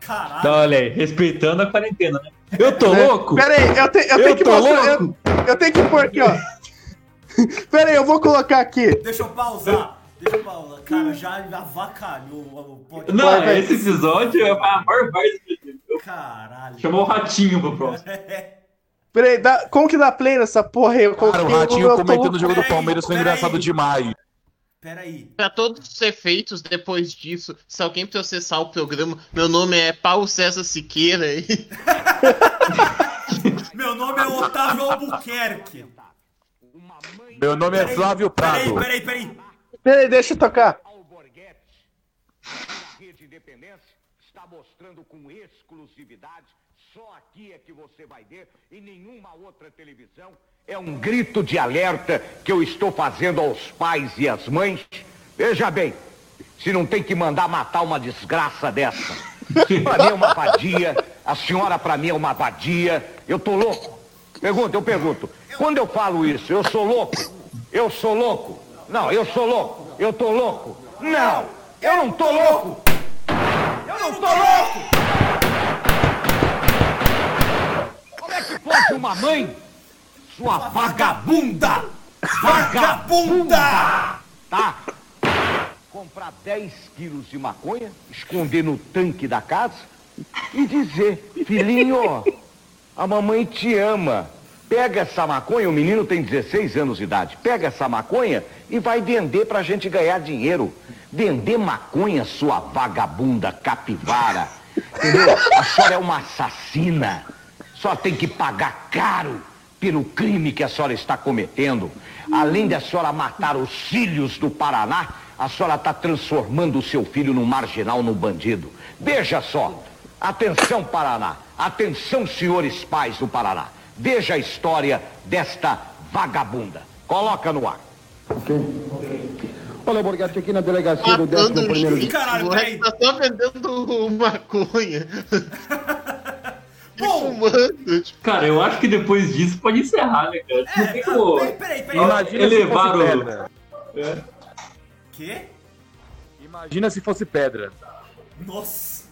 Caralho. Então, olha aí, respeitando a quarentena, né? Eu tô louco? Pera aí, eu, te- eu Eu tenho que tô mostrar. Eu, louco? eu tenho que pôr aqui, ó. Pera aí, eu vou colocar aqui. Deixa eu pausar. Deixa eu pausar. Cara, já avacalhou o podcast. Não, Vai, esse episódio é a maior parte do Caralho. Chamou o ratinho pro próximo. Pera aí, dá- como que dá play nessa porra aí? Eu Cara, o Ratinho comentando o jogo do Peraí, Palmeiras foi peraí. engraçado demais. Peraí. Pra todos os efeitos, depois disso, se alguém processar o programa, meu nome é Paulo César Siqueira e Meu nome é Otávio Albuquerque. Meu nome é Flávio Peraí, Prado. peraí, peraí. Peraí, deixa eu tocar. Está mostrando com exclusividade. Só aqui é que você vai ver, em nenhuma outra televisão. É um grito de alerta que eu estou fazendo aos pais e às mães. Veja bem, se não tem que mandar matar uma desgraça dessa. Pra mim é uma vadia, a senhora pra mim é uma vadia. Eu tô louco. Pergunta, eu pergunto. Quando eu falo isso, eu sou louco? Eu sou louco? Não, eu sou louco. Eu tô louco? Não, eu não tô louco. Eu não tô louco. Como é que pode uma mãe, sua vagabunda, vagabunda, tá? Comprar 10 quilos de maconha, esconder no tanque da casa e dizer, filhinho, a mamãe te ama. Pega essa maconha, o menino tem 16 anos de idade. Pega essa maconha e vai vender pra gente ganhar dinheiro. Vender maconha, sua vagabunda capivara. Entendeu? A senhora é uma assassina. Só tem que pagar caro pelo crime que a senhora está cometendo. Além de a senhora matar os filhos do Paraná, a senhora está transformando o seu filho num marginal, num bandido. Veja só. Atenção, Paraná. Atenção, senhores pais do Paraná. Veja a história desta vagabunda. Coloca no ar. Olha, Borghetti, aqui na delegacia do matando 11 o primeiro juiz. Caralho, peraí. tá só vendendo maconha. Fumando. tipo, Cara, eu acho que depois disso pode encerrar, né, cara? Não tem É, como. peraí, peraí, peraí. Imagina Elevaram- se fosse pedra. Quê? Imagina se fosse pedra. Nossa.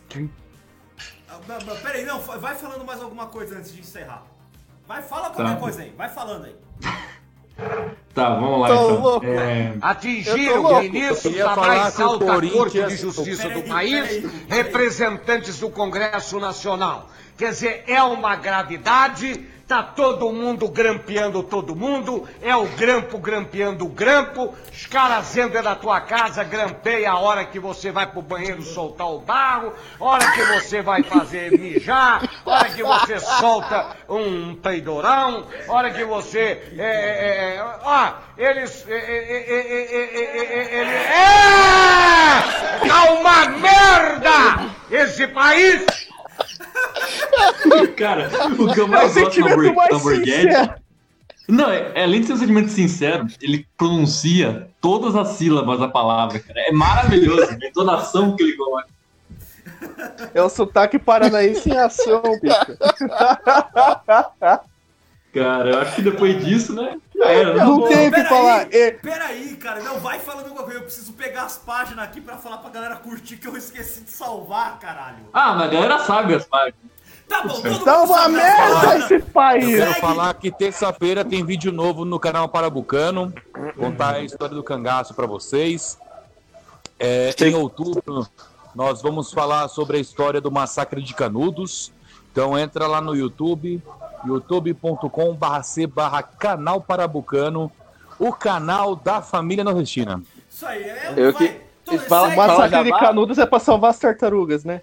Ah, mas- mas Peraí, não, vai falando mais alguma coisa antes de encerrar. Vai, fala qualquer Tá. coisa aí, vai falando aí. Tá, vamos lá Tô então. louco. É, Atingiram Eu ia da mais que o alta Corte Corinthians- de Justiça do país, representantes do Congresso Nacional. Quer dizer, é uma gravidade, tá todo mundo grampeando todo mundo, é o grampo grampeando o grampo, os caras entram da tua casa, grampeia a hora que você vai pro banheiro soltar o barro, hora que você vai fazer mijar, hora que você solta um peidorão, hora que você. É, é, é, ó, eles. É, é, é, é uma merda! Esse país! cara, o que eu É mais gosto do mais sincero. Não, é, é, além de ser um sentimento sincero, ele pronuncia todas as sílabas da palavra, cara. É maravilhoso a entonação que ele coloca. É o sotaque paranaense em ação, bicho. Cara, eu acho que depois disso, né? Já era, né? Não tem o que falar. É, Peraí, cara, não, vai falando alguma coisa. Eu preciso pegar as páginas aqui pra falar pra galera curtir que eu esqueci de salvar, caralho. Ah, mas a galera sabe as páginas. Tá bom, todo mundo Tá uma merda esse país. Eu quero Segue. falar que terça-feira tem vídeo novo no canal Parabucano. Contar a história do cangaço pra vocês. É, em outubro, nós vamos falar sobre a história do massacre de Canudos. Então entra lá no YouTube, youtube.com.br c barra canal Parabucano, o canal da família nordestina. Isso aí, é. Eu vai. que- Então, fala- segue. Massacre de. Canudos é pra salvar as tartarugas, né?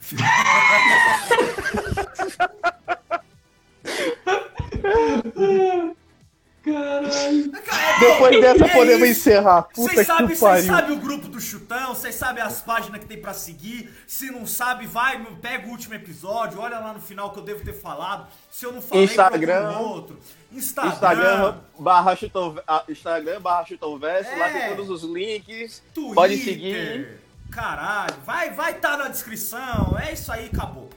Cara, Depois é dessa isso. podemos encerrar. Puta Vocês que sabem pariu. sabe o grupo do Chutão, vocês sabem as páginas que tem pra seguir. Se não sabe, vai, pega o último episódio, olha lá no final que eu devo ter falado. Se eu não falei, Instagram. um outro. Instagram. Instagram barra Chutão, ah, Instagram barra Chutão Verso, lá É. tem todos os links. Twitter. Pode seguir. Caralho, vai vai tá na descrição. É isso aí, acabou.